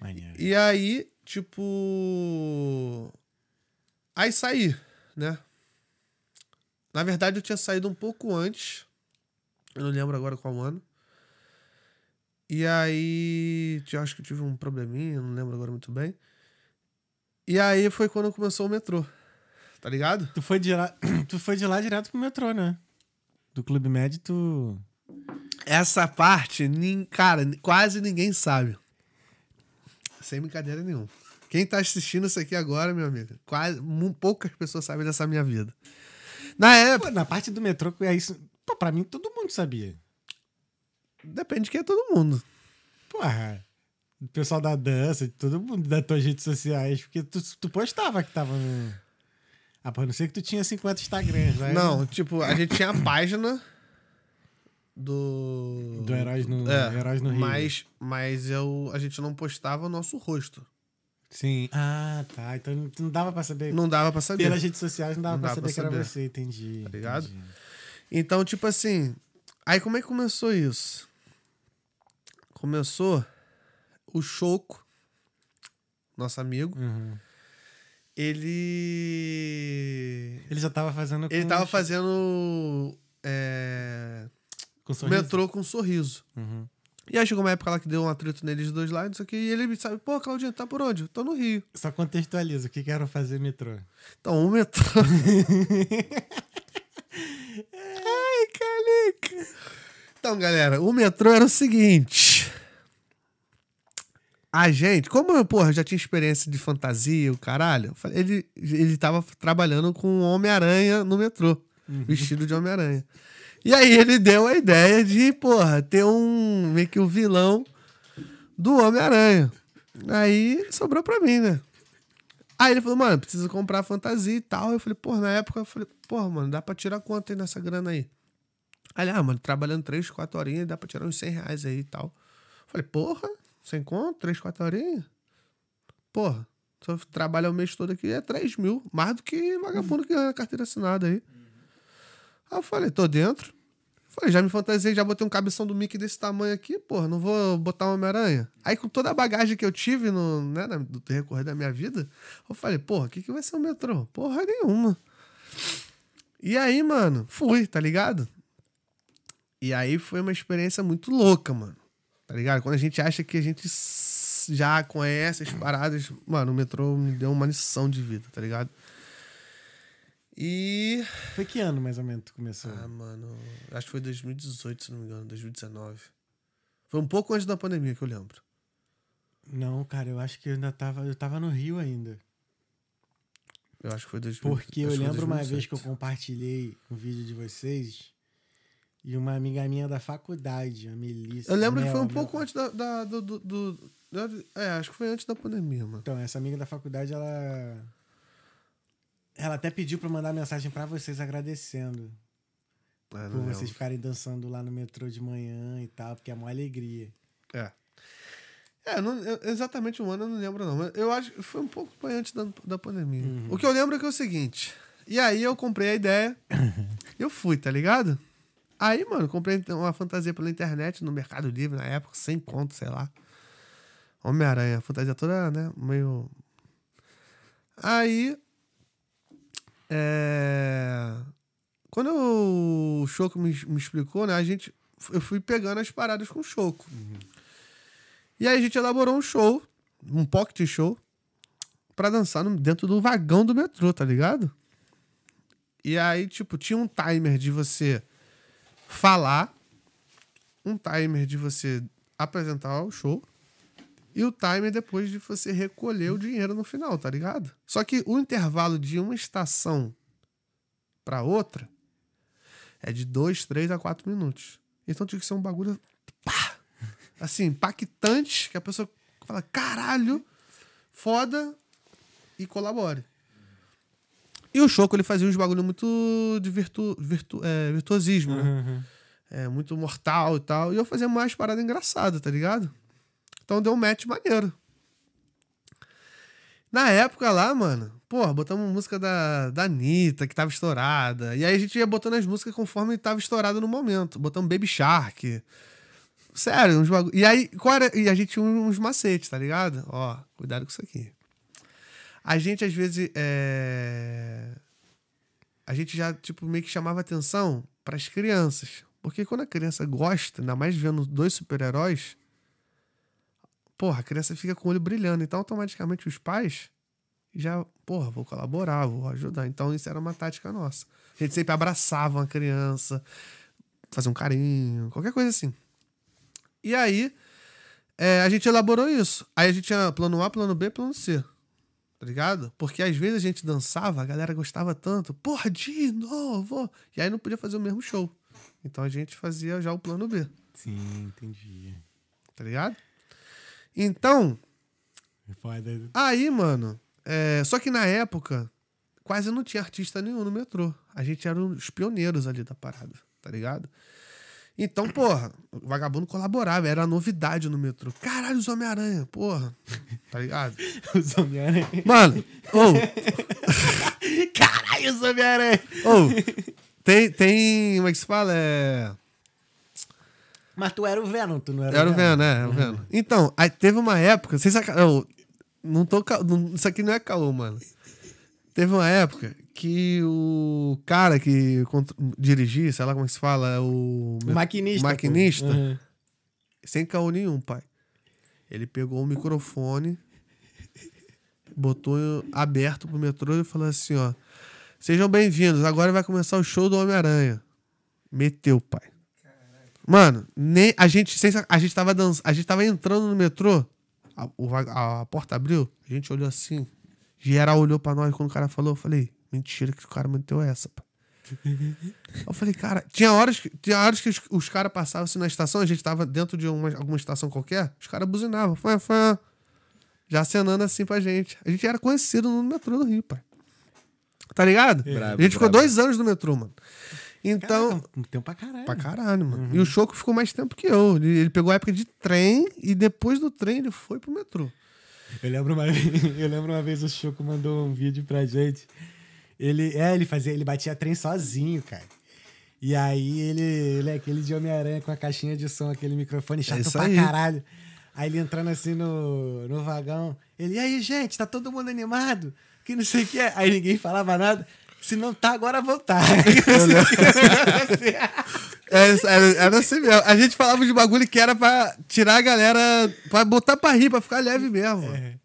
Maneiro. E aí, tipo. Aí saí, né? Na verdade, eu tinha saído um pouco antes. Eu não lembro agora qual ano. E aí. Eu acho que eu tive um probleminha, não lembro agora muito bem. E aí foi quando começou o metrô. Tá ligado? Tu foi de lá, tu foi de lá direto pro metrô, né? Do Clube Med, tu. Essa parte, cara, quase ninguém sabe. Sem brincadeira nenhuma. Quem tá assistindo isso aqui agora, meu amigo, quase poucas pessoas sabem dessa minha vida. Na época, Pô, na parte do metrô, é isso. Pô, pra mim todo mundo sabia. depende de quem é todo mundo. Porra. O pessoal da dança, todo mundo das tuas redes sociais. Porque tu, tu postava que tava no. Ah, pô, não sei que tu tinha 50 Instagrams, né? Não, tipo, a gente tinha a página do. Do Heróis no, É, Heróis no Rio. Mas, mas eu, a gente não postava o nosso rosto. Sim. Ah, tá. Então não- dava pra saber. Não dava pra saber. Pelas redes sociais não dava Não pra dava saber pra que era saber. você, entendi. Tá ligado? entendi. Então, tipo assim. Aí como é que começou isso? Começou o Choco, nosso amigo. Uhum. Ele. Ele já tava fazendo. Ele com- tava fazendo. É, com sorriso. metrô com sorriso. Uhum. E aí chegou uma época lá que deu um atrito neles dois lá, não sei o que, e ele me sabe, pô, Claudinho, tá por onde? Tô no Rio. Só contextualiza. O que que era fazer metrô? Então, o metrô. Ai, calica. Então, galera, o metrô era o seguinte. A gente, como eu, porra, já tinha experiência de fantasia, o caralho, ele, ele tava trabalhando com Homem-Aranha no metrô, vestido de Homem-Aranha. E aí ele deu a ideia de, porra, ter um meio que o vilão do Homem-Aranha. Aí sobrou pra mim, né? Aí ele falou, mano, precisa comprar fantasia e tal. Eu falei, porra, na época eu falei, porra, mano, dá pra tirar quanto aí nessa grana aí? Aí ele, ah, mano, trabalhando três, quatro horinhas, dá pra tirar uns 100 reais aí e tal. Eu falei, porra, sem conto, três, quatro horinhas? Porra, se eu trabalhar o mês todo aqui é 3 mil, mais do que vagabundo que ganha carteira assinada aí. Aí eu falei, tô dentro. Falei, já me fantasiei, já botei um cabeção do Mickey desse tamanho aqui, porra, não vou botar uma Homem-Aranha. Aí, com toda a bagagem que eu tive no, né, no decorrer da minha vida, eu falei, porra, o que, que vai ser o metrô? Porra nenhuma. E aí, mano, fui, tá ligado? E aí foi uma experiência muito louca, mano. Tá ligado? Quando a gente acha que a gente já conhece as paradas, mano, o metrô me deu uma lição de vida, tá ligado? E. Foi que ano, mais ou menos, tu começou? Ah, mano, acho que foi 2018, se não me engano, 2019. Foi um pouco antes da pandemia que eu lembro. Não, cara, eu acho que eu ainda tava... Eu tava no Rio ainda. Eu acho que foi 2018. Porque eu lembro uma vez que eu compartilhei um vídeo de vocês e uma amiga minha da faculdade, a Melissa. Eu lembro que Mel- foi um Mel- pouco antes da, da- do, do, do- É, acho que foi antes da pandemia, mano. Então, essa amiga da faculdade, ela. Ela até pediu pra mandar mensagem pra vocês agradecendo É, por vocês ficarem dançando lá no metrô de manhã e tal, porque é uma alegria. É. É, não- eu- exatamente um ano eu não lembro, não. Mas eu acho que foi um pouco antes da, da pandemia. O que eu lembro é que é o seguinte. E aí eu comprei a ideia. eu fui, tá ligado? Aí, mano, comprei uma fantasia pela internet, no Mercado Livre, na época, sem conto, sei lá. Homem-Aranha, fantasia toda, né, meio... Aí... É... Quando o Choco me, me explicou, né, a gente... Eu fui pegando as paradas com o Choco. E aí a gente elaborou um show, um pocket show, pra dançar no- dentro do vagão do metrô, tá ligado? E aí, tipo, tinha um timer de você falar, um timer de você apresentar o show e o timer depois de você recolher o dinheiro no final, tá ligado? Só que o intervalo de uma estação pra outra é de dois, três a quatro minutos. Então tinha que ser um bagulho pá, assim, impactante, que a pessoa fala, caralho, foda. e colabore. E o Choco, ele fazia uns bagulho muito de virtu, virtu, é, virtuosismo, né? Uhum. É, muito mortal e tal. E eu fazia mais parada engraçada, tá ligado? Então deu um match maneiro. Na época lá, mano, porra, botamos música da, da Anitta, que tava estourada. E aí a gente ia botando as músicas conforme tava estourado no momento. Botamos Baby Shark. Sério, uns bagulho. E aí, era? E a gente tinha uns macetes, tá ligado? Ó, cuidado com isso aqui. A gente, às vezes, é... A gente já, tipo, meio que chamava atenção pras crianças. Porque quando a criança gosta, ainda mais vendo dois super-heróis, porra, a criança fica com o olho brilhando. Então, automaticamente, os pais já, porra, vou colaborar, vou ajudar. Então, isso era uma tática nossa. A gente sempre abraçava uma criança, fazia um carinho, qualquer coisa assim. E aí, é, a gente elaborou isso. Aí a gente tinha plano A, plano B, plano C. Tá ligado? Porque às vezes a gente dançava, a galera gostava tanto. Porra, de novo! E aí não podia fazer o mesmo show. Então a gente fazia já o plano B. Sim, entendi. Tá ligado? Então, Foda. Aí, mano, é, só que na época quase não tinha artista nenhum no metrô. A gente era os pioneiros ali da parada, tá ligado? Então, porra, o vagabundo colaborava, era novidade no metrô. Caralho, os Homem-Aranha, porra. Tá ligado? Os Homem-Aranha. Mano, ou, Caralho, os Homem-Aranha. ou, tem, tem, como é que se fala? É. Mas tu era o Venom, tu não era, Era o Venom, né? Era o Venom. Então, aí teve uma época, vocês saca... eu não tô isso aqui não é caô, mano. Teve uma época que o cara que dirigia, sei lá como é que se fala, o O maquinista. maquinista. Uhum. sem caô nenhum, pai. Ele pegou o microfone, botou aberto pro metrô e falou assim, ó: "Sejam bem-vindos, agora vai começar o show do Homem-Aranha". Meteu, pai. Mano, nem a gente, a gente tava danç, a gente tava entrando no metrô, a, va- a porta abriu, a gente olhou assim, geral olhou pra nós quando o cara falou, eu falei, mentira que o cara meteu essa. Eu falei, cara, tinha horas que, tinha horas que os, os caras passavam assim na estação, a gente tava dentro de uma, alguma estação qualquer, os caras buzinavam, fã, fã, já acenando assim pra gente. A gente era conhecido no metrô do Rio, pai. Tá ligado? Brabo, a gente ficou brabo. dois anos no metrô, mano. Então, Caraca, tempo pra caralho. Pra caralho, mano. E o Choco ficou mais tempo que eu. Ele, ele pegou a época de trem e depois do trem ele foi pro metrô. Eu lembro uma vez, eu lembro uma vez o Choco mandou um vídeo pra gente. Ele, é, ele fazia, ele batia trem sozinho, cara. E aí ele, ele é aquele de Homem-Aranha com a caixinha de som, aquele microfone chato isso pra aí. caralho. Aí ele entrando assim no, no vagão. Ele, e aí, gente, tá todo mundo animado? Que não sei o que é. Aí ninguém falava nada. Se não tá, agora vou tá. É, era, era assim mesmo. A gente falava de bagulho que era pra tirar a galera, pra botar pra rir, pra ficar leve mesmo. mano.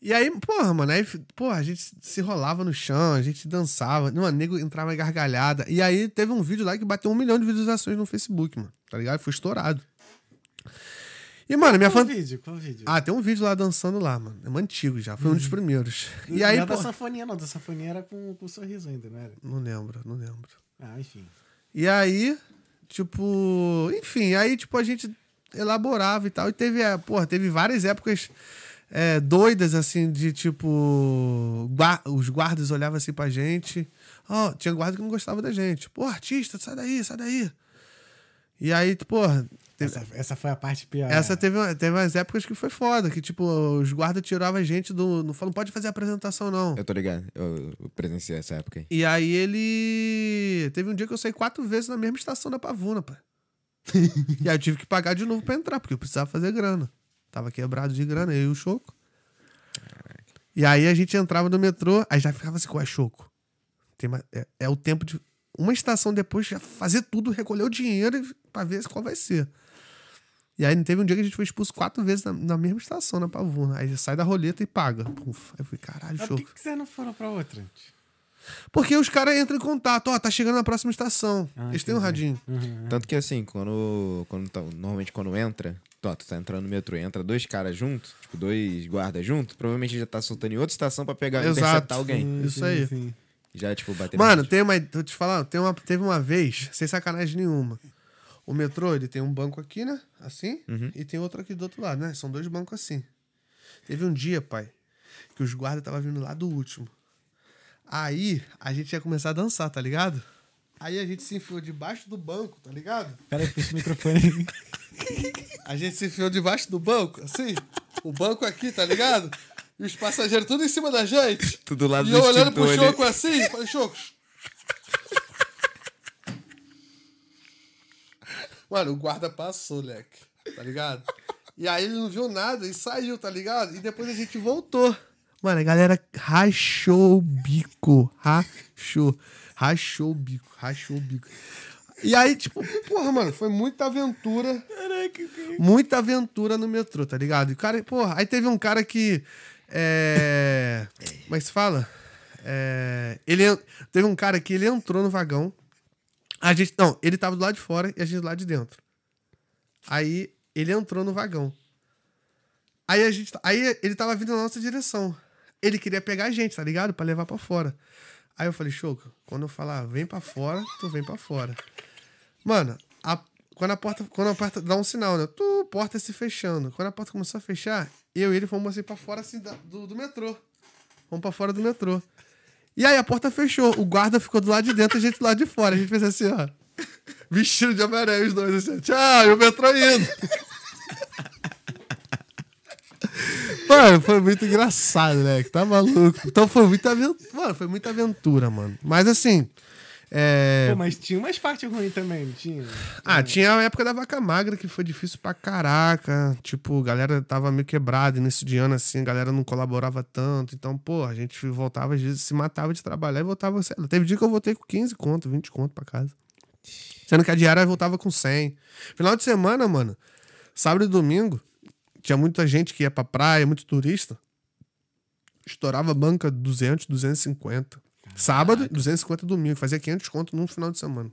E aí, porra, mano, aí, porra, a gente se rolava no chão, a gente dançava, mano, nego entrava em gargalhada. E aí teve um vídeo lá que bateu um milhão de visualizações no Facebook, mano, tá ligado? Foi estourado. E, mano, minha Qual fã. vídeo? Qual vídeo? Ah, tem um vídeo lá dançando lá, mano. É um antigo já, foi um dos primeiros. E não aí, era da pô, sanfonia, não. Da sanfonia era com, com sorriso ainda, não era? Não lembro, não lembro. Ah, enfim. E aí, tipo, enfim, aí, tipo, a gente elaborava e tal. E teve, é, porra, teve várias épocas é, doidas, assim, de tipo. gua- os guardas olhavam assim pra gente. Ó, tinha guarda que não gostava da gente. Pô, artista, sai daí, sai daí. E aí, porra. teve- Essa, essa foi a parte pior. essa teve, uma- teve umas épocas que foi foda, que, tipo, os guardas tiravam a gente do. Não falam, pode fazer apresentação, não. Eu tô ligado. Eu, eu presenciei essa época aí. E aí ele. Teve um dia que eu saí quatro vezes na mesma estação da Pavuna, e aí eu tive que pagar de novo pra entrar, porque eu precisava fazer grana. Tava quebrado de grana, eu e o Choco. E aí a gente entrava no metrô, aí já ficava assim, qual é Choco? Tem uma- é, é o tempo de. Uma estação depois já fazer tudo, recolher o dinheiro pra ver qual vai ser. E aí teve um dia que a gente foi expulso quatro vezes na, na mesma estação, na Pavuna. Aí sai da roleta e paga. Puf. Aí eu falei, caralho, Mas Choco. por que, que vocês não foram pra outra? Porque os caras entram em contato, ó, tá chegando na próxima estação. Ah, Eles têm um radinho. Tanto que assim, quando. quando tá- normalmente quando entra, tô, tu tá entrando no metrô e entra dois caras juntos, tipo, dois guardas juntos, provavelmente já tá soltando em outra estação pra pegar Exato. interceptar alguém. Isso aí. sim. Já, tipo, bater Mano, tem uma. Vou te falar, tem uma, teve uma vez, sem sacanagem nenhuma. O metrô, ele tem um banco aqui, né? Assim. E tem outro aqui do outro lado, né? São dois bancos assim. Teve um dia, pai, que os guardas estavam vindo lá do último. Aí a gente ia começar a dançar, tá ligado? Aí a gente se enfiou debaixo do banco, tá ligado? Pera aí, puxa o microfone. A gente se enfiou debaixo do banco, assim, o banco aqui, tá ligado? E os passageiros tudo em cima da gente. Tudo lá E eu olhando pro ali. Choco assim, falei, Choco. Mano, o guarda passou, leque, tá ligado? E aí ele não viu nada e saiu, tá ligado? E depois a gente voltou. Mano, a galera rachou o bico. Rachou. Rachou o bico. Rachou o bico. E aí, tipo, porra, mano, foi muita aventura. Muita aventura no metrô, tá ligado? E o cara, porra, aí teve um cara que. É. Como é fala? É, ele, teve um cara que ele entrou no vagão. A gente. Não, ele tava do lado de fora e a gente do lado de dentro. Aí ele entrou no vagão. Aí a gente. Aí ele tava vindo na nossa direção. Ele queria pegar a gente, tá ligado? Pra levar pra fora. Aí eu falei, Choco, quando eu falar vem pra fora, tu vem pra fora. Mano, a- quando a porta. Quando a porta dá um sinal, né? Tu, porta se fechando. Quando a porta começou a fechar, eu e ele fomos assim pra fora assim, do, do metrô. Vamos pra fora do metrô. E aí a porta fechou. O guarda ficou do lado de dentro, a gente do lado de fora. A gente fez assim, ó. Vestido de Homem-Aranha, os dois assim. Tchau, e o metrô indo. Mano, foi muito engraçado, né? Que tá maluco. Então foi muita aventura. Mano, foi muita aventura, mano. Mas assim. É... Pô, mas tinha umas partes ruins também, não tinha? Ah, tinha a época da vaca magra que foi difícil pra caraca. Tipo, a galera tava meio quebrada início de ano, assim, a galera não colaborava tanto. Então, pô, a gente voltava, às vezes se matava de trabalhar e voltava. Teve dia que eu voltei com 15 conto, 20 conto pra casa. Sendo que a diária voltava com 100. Final de semana, mano, sábado e domingo, tinha muita gente que ia pra praia, muito turista. Estourava a banca 200, 250. Sábado, 250 domingo. Fazia 500 conto num final de semana.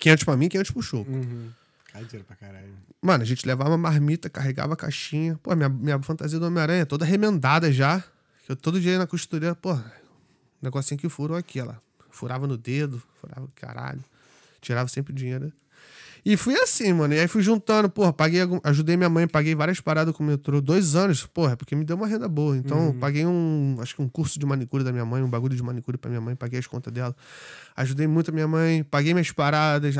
500 pra mim, 500 pro show. Uhum. Cai dinheiro pra caralho. Mano, a gente levava marmita, carregava caixinha. Pô, minha, minha fantasia do Homem-Aranha é toda remendada já. Que Eu todo dia ia na costureira, pô, negocinho que furou aqui, ela. Furava no dedo, furava caralho. Tirava sempre o dinheiro. E fui assim, mano. E aí fui juntando, porra, paguei, ajudei minha mãe, paguei várias paradas com o metrô. Dois anos, porra, porque me deu uma renda boa. Então, paguei um, acho que um curso de manicure da minha mãe, um bagulho de manicure pra minha mãe, paguei as contas dela. Ajudei muito a minha mãe, paguei minhas paradas,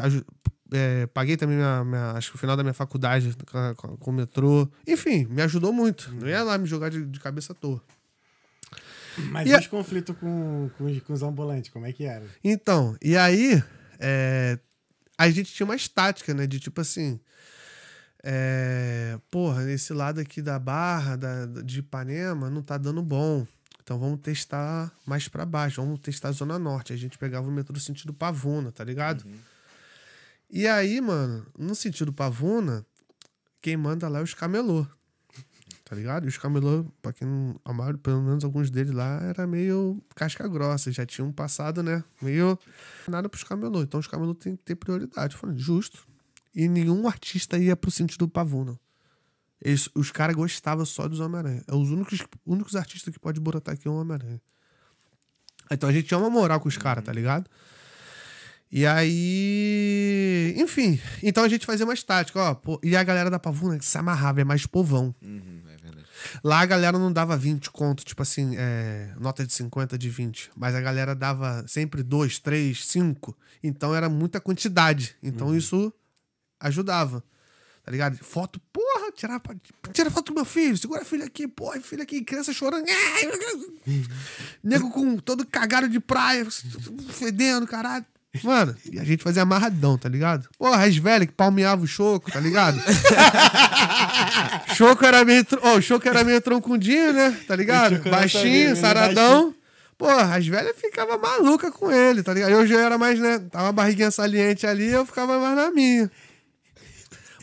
é, paguei também minha, minha- acho que o final da minha faculdade com, com- o metrô. Enfim, me ajudou muito. Não ia lá me jogar de, de cabeça à toa. Mas E e a- os conflitos com, com, os- com os ambulantes, como é que era? Então, e aí, é, a gente tinha umas táticas, né? De tipo assim. É, porra, esse lado aqui da Barra, da, de Ipanema, não tá dando bom. Então vamos testar mais pra baixo, vamos testar a Zona Norte. A gente pegava o metrô sentido Pavuna, tá ligado? E aí, mano, no sentido Pavuna, quem manda lá é os camelô. Tá ligado? E os camelô, pra quem não. A maioria, pelo menos alguns deles lá, era meio casca grossa. Já tinham passado, né? Meio. Nada pros camelô. Então os camelô tem que ter prioridade. Falei, justo. E nenhum artista ia pro sentido Pavuna. Eles, os caras gostavam só dos Homem-Aranha. É os únicos, únicos artistas que pode botar aqui é o Homem-Aranha. Então a gente tinha uma moral com os caras, tá ligado? E aí. Enfim. Então a gente fazia umas táticas, ó. pô, e a galera da Pavuna se amarrava, é mais povão. Uhum. Lá a galera não dava 20 conto, tipo assim, é, nota de 50 de 20. Mas a galera dava sempre 2, 3, 5. Então era muita quantidade. Então isso ajudava. Tá ligado? Foto, porra, tirar, tira foto do meu filho, segura a filha aqui, porra, filha aqui, criança chorando. Nego com todo cagado de praia, fedendo, caralho. Mano, e a gente fazia amarradão, tá ligado? Porra, as velhas que palmeavam o choco, tá ligado? Choco era meio. Ó, o Choco era meio troncudinho, né? Tá ligado? Baixinho, saradão. Porra, as velhas ficavam malucas com ele, tá ligado? Eu já era mais, né? Tava uma barriguinha saliente ali, eu ficava mais na minha.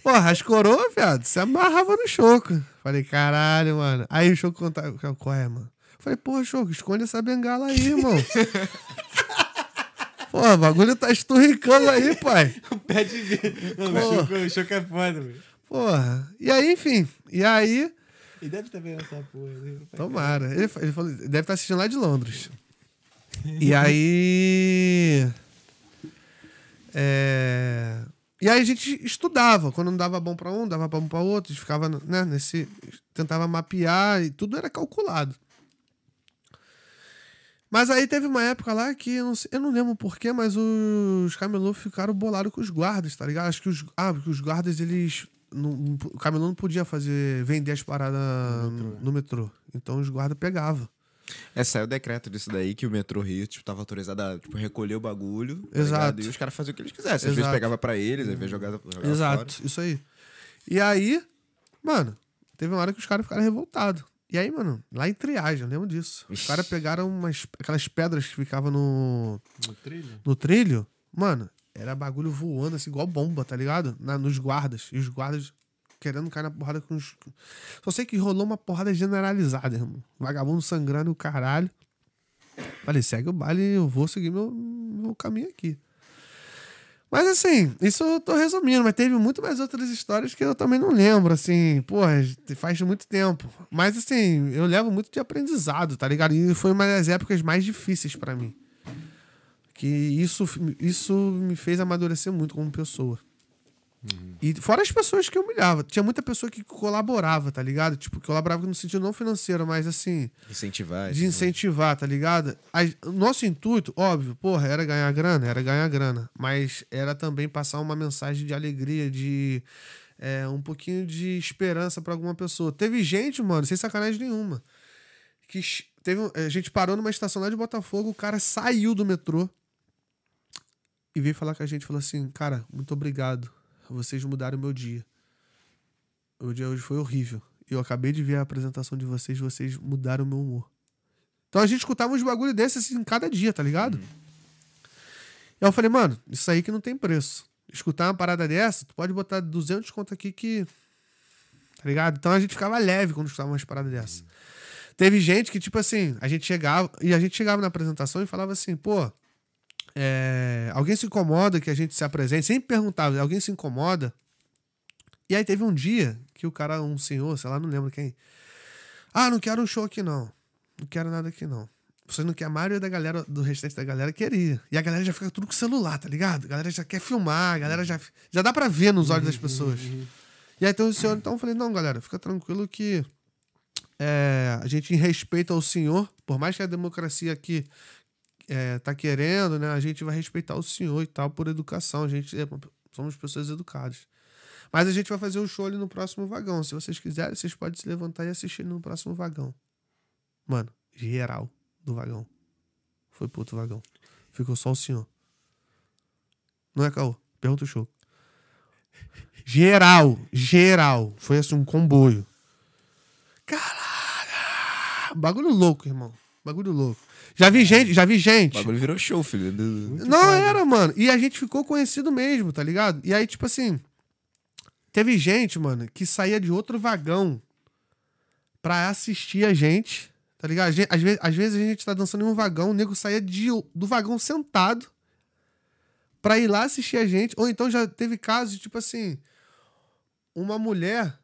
Porra, as coroas, viado, se amarrava no Choco. Falei, caralho, mano. Aí o Choco contava. Qual é, mano? Falei, porra, Choco, esconde essa bengala aí, irmão. Porra, o bagulho tá esturricando aí, pai. Pé de. Não, Pô. o choco, choco é foda, velho. Porra. E aí, enfim. E aí. E deve estar vendo essa porra. né? Tomara. Ele, ele falou, deve estar assistindo lá de Londres. E aí. É, E aí a gente estudava. Quando não dava bom pra um, dava bom pra outro. A gente ficava, né, nesse. Tentava mapear e tudo era calculado. Mas aí teve uma época lá que eu não, sei- eu não lembro porquê, mas os camelô ficaram bolados com os guardas, tá ligado? Acho que os, ah, porque os guardas, eles. Não, o camelô não podia fazer, vender as paradas no No metrô. metrô. Então os guardas pegavam. É, saiu o decreto disso daí que o metrô Rio, tipo, tava autorizado a tipo, recolher o bagulho. tá Exato. ligado? E os caras faziam o que eles quisessem. Às vezes Exato. pegava pra eles, às vezes jogava, jogava Exato, isso aí. E aí, mano, teve uma hora que os caras ficaram revoltados. E aí, mano, lá em triagem, eu lembro disso. Os caras pegaram umas, aquelas pedras que ficavam no, No trilho? no trilho. Mano, era bagulho voando, assim, igual bomba, tá ligado? Na, nos guardas. E os guardas querendo cair na porrada com os. Só sei que rolou uma porrada generalizada, irmão. Vagabundo sangrando o caralho. Falei, segue o baile eu vou seguir meu, meu caminho aqui. Mas assim, isso eu tô resumindo, mas teve muito mais outras histórias que eu também não lembro, assim, porra, faz muito tempo. Mas assim, eu levo muito de aprendizado, tá ligado? E foi uma das épocas mais difíceis pra mim. Que isso, isso me fez amadurecer muito como pessoa. E fora as pessoas que eu humilhava. Tinha muita pessoa que colaborava, tá ligado? Tipo, que colaborava no sentido não financeiro, mas assim, Incentivar. de incentivar, tá ligado? O nosso intuito, óbvio, porra, era ganhar grana, era ganhar grana. Mas era também passar uma mensagem de alegria, de é, um pouquinho de esperança pra alguma pessoa. Teve gente, mano, sem sacanagem nenhuma. Que teve, a gente parou numa estação lá de Botafogo, o cara saiu do metrô e veio falar com a gente, falou assim, cara, muito obrigado. Vocês mudaram o meu dia. O dia hoje foi horrível. Eu acabei de ver a apresentação de vocês, vocês mudaram o meu humor. Então a gente escutava uns bagulho desses assim, cada dia, tá ligado? E eu falei, mano, isso aí que não tem preço. Escutar uma parada dessa, tu pode botar 200 conto aqui que. Tá ligado? Então a gente ficava leve quando escutava umas paradas dessas. Teve gente que, tipo assim, a gente chegava. E a gente chegava na apresentação e falava assim, pô. É, alguém se incomoda que a gente se apresente? Sempre perguntava, alguém se incomoda? E aí teve um dia que o cara, um senhor, sei lá, não lembro quem. Ah, não quero um show aqui não. Não quero nada aqui não. Você não quer a maioria da galera, do restante da galera queria. E a galera já fica tudo com celular, tá ligado? A galera já quer filmar, a galera já. Já dá pra ver nos olhos das pessoas. E aí então o senhor, então eu falei, não, galera, fica tranquilo que é, a gente em respeito ao senhor, por mais que a democracia aqui é, tá querendo, né? A gente vai respeitar o senhor e tal por educação. A gente é, somos pessoas educadas. Mas a gente vai fazer o show ali no próximo vagão. Se vocês quiserem, vocês podem se levantar e assistir no próximo vagão. Mano, geral do vagão. Foi pro outro vagão. Ficou só o senhor. Não é caô? Pergunta o show. Geral, geral. Foi assim um comboio. Caralho! Bagulho louco, irmão. Bagulho louco. Já vi gente, já vi O gente. bagulho virou show, filho. Do- Não era, mano. E a gente ficou conhecido mesmo, tá ligado? E aí, tipo assim, teve gente, mano, que saía de outro vagão pra assistir a gente, tá ligado? A gente- Às vezes, às vezes a gente tá dançando em um vagão, o nego saía de, do vagão sentado pra ir lá assistir a gente. Ou então já teve casos de, tipo assim, uma mulher.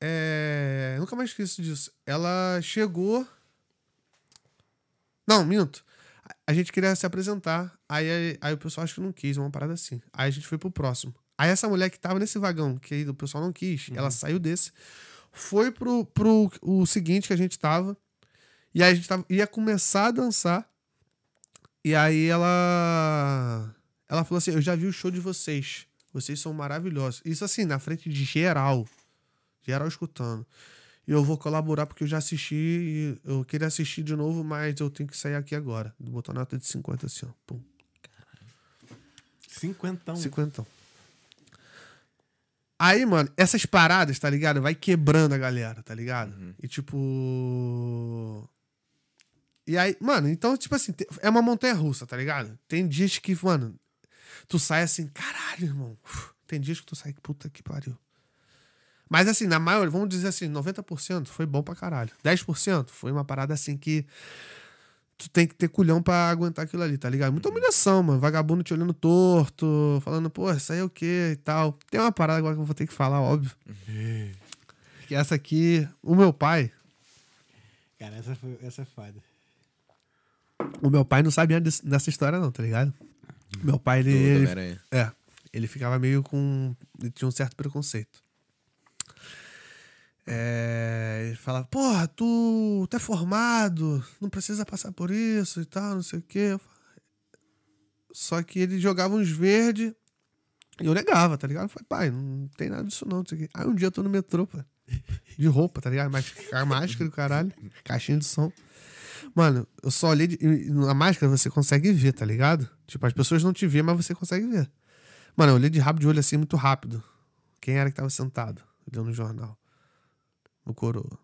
é, Nunca mais esqueço disso. Ela chegou. Não, minto. A gente queria se apresentar. Aí, aí, aí o pessoal acho que não quis, uma parada assim. Aí a gente foi pro próximo. Aí essa mulher que tava nesse vagão, que aí o pessoal não quis, ela saiu desse, foi pro, pro o seguinte que a gente tava. E aí a gente tava, ia começar a dançar. E aí ela. Ela falou assim: Eu já vi o show de vocês. Vocês são maravilhosos. Isso assim, na frente de geral. Geral escutando. E eu vou colaborar porque eu já assisti e eu queria assistir de novo, mas eu tenho que sair aqui agora. Botou nota de 50 assim, ó. Pum. Cinquentão. Cinquentão. Aí, mano, essas paradas, tá ligado? Vai quebrando a galera, tá ligado? E tipo. E aí, mano, então, tipo assim, é uma montanha russa, tá ligado? Tem dias que, mano, tu sai assim, caralho, irmão. Tem dias que tu sai, puta que pariu. Mas assim, na maioria, vamos dizer assim, 90% foi bom pra caralho. 10% foi uma parada assim que tu tem que ter culhão pra aguentar aquilo ali, tá ligado? Muita humilhação, mano. Vagabundo te olhando torto, falando, pô, isso aí é o quê e tal. Tem uma parada agora que eu vou ter que falar, óbvio. Que essa aqui, o meu pai, Cara, essa, foi, essa é foda. o meu pai não sabia desse- dessa história não, tá ligado? Meu pai, ele... do ele é. ele ficava meio com. Ele tinha um certo preconceito. É, ele falava, porra, tu, tu é formado, não precisa passar por isso e tal, não sei o quê. Só que ele jogava uns verdes e eu negava, tá ligado? Eu falei, pai, não tem nada disso não. não sei o quê. Aí um dia eu tô no metrô, pô, de roupa, tá ligado? Mas a máscara, e o caralho, caixinha de som. Mano, eu só olhei. De, na máscara você consegue ver, tá ligado? Tipo, as pessoas não te veem, mas você consegue ver. Mano, eu olhei de rabo de olho assim muito rápido. Quem era que tava sentado? Olhando no jornal. No coroa.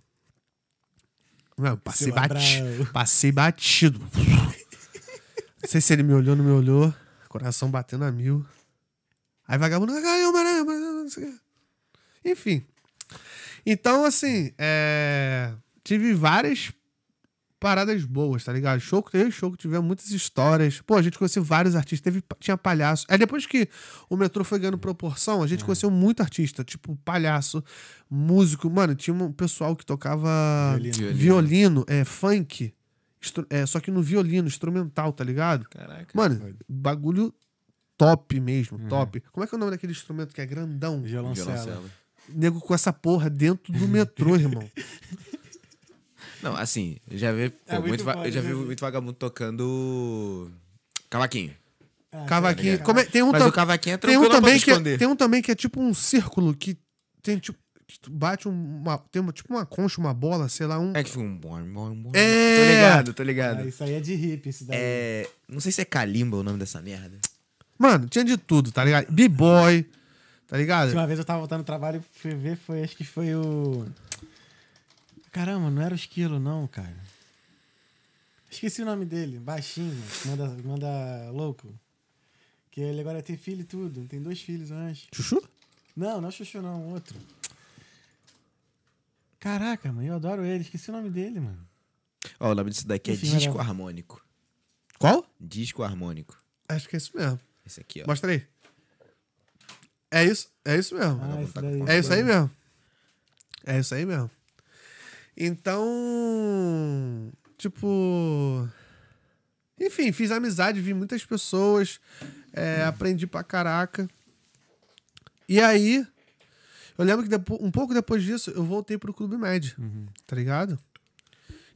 Passei, bati, passei batido. Não sei se ele me olhou ou não me olhou. Coração batendo a mil. Aí vagabundo. Quê. Enfim. Então, assim, é, tive várias paradas boas, tá ligado? Show que teve show que tivemos muitas histórias. Pô, a gente conheceu vários artistas, teve, tinha palhaço. Aí depois que o metrô foi ganhando proporção, a gente conheceu muito artista, tipo palhaço, músico. Mano, tinha um pessoal que tocava Violino. violino, é, funk. é, só que no violino, instrumental, tá ligado? Caraca. Mano, bagulho top mesmo, top. Como é que é o nome daquele instrumento que é grandão? Violoncelo. Violoncelo. Nego com essa porra dentro do metrô, irmão. Não, assim, eu já vi, pô, É muito muito, já né? vi muito vagabundo tocando cavaquinho. Ah, Cavaquinho. Como é- tem um Mas o cavaquinho é tem um também que é, tem um também que é tipo um círculo que tem tipo que bate uma tem uma, tipo uma concha, uma bola, sei lá, um É que fica um bom, bom, bom. É. Tô ligado, tô ligado. Ah, isso aí é de hippie, esse daí. É, não sei se é calimba o nome dessa merda. Mano, tinha de tudo, tá ligado? B-boy, tá ligado? Uma vez eu tava voltando no trabalho e fui ver, foi, acho que foi o. Caramba, não era o esquilo, não, cara. Esqueci o nome dele, baixinho, manda, manda louco. Que ele agora tem filho e tudo, tem dois filhos, eu acho. Chuchu? Não, não é Chuchu, não, outro. Caraca, mano, eu adoro ele, esqueci o nome dele, mano. Ó, o nome disso daqui é Enfim, disco era- harmônico. Qual? Disco harmônico. Acho que é isso mesmo. Esse aqui, ó. Mostra aí. É isso, é isso mesmo. Ah. É isso aí mesmo. É isso aí mesmo. Então, tipo. Enfim, fiz amizade, vi muitas pessoas, é, aprendi pra caraca. E aí, eu lembro que depo- um pouco depois disso, eu voltei pro Clube Med, tá ligado?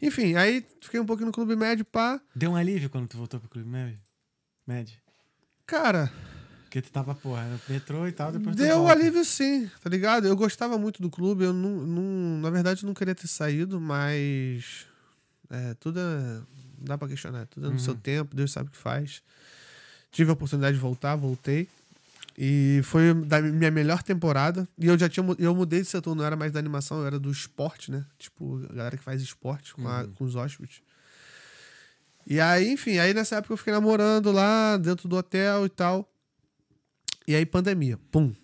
Enfim, aí fiquei um pouquinho no Clube Med, pá. Deu um alívio quando tu voltou pro Clube Med? Med? Cara, Porque tu tava, porra, no metrô e tal, depois Deu volta. alívio sim, tá ligado? Eu gostava muito do clube, eu não, não- na verdade não queria ter saído, mas é, tudo é, não dá pra questionar, tudo é no seu tempo, Deus sabe o que faz. Tive a oportunidade de voltar, voltei. E foi da minha melhor temporada. E eu já tinha eu mudei de setor, não era mais da animação, eu era do esporte, né? Tipo, a galera que faz esporte com, a- com os hóspedes. E aí, enfim, aí nessa época eu fiquei namorando lá dentro do hotel e tal. E aí, pandemia. Pum.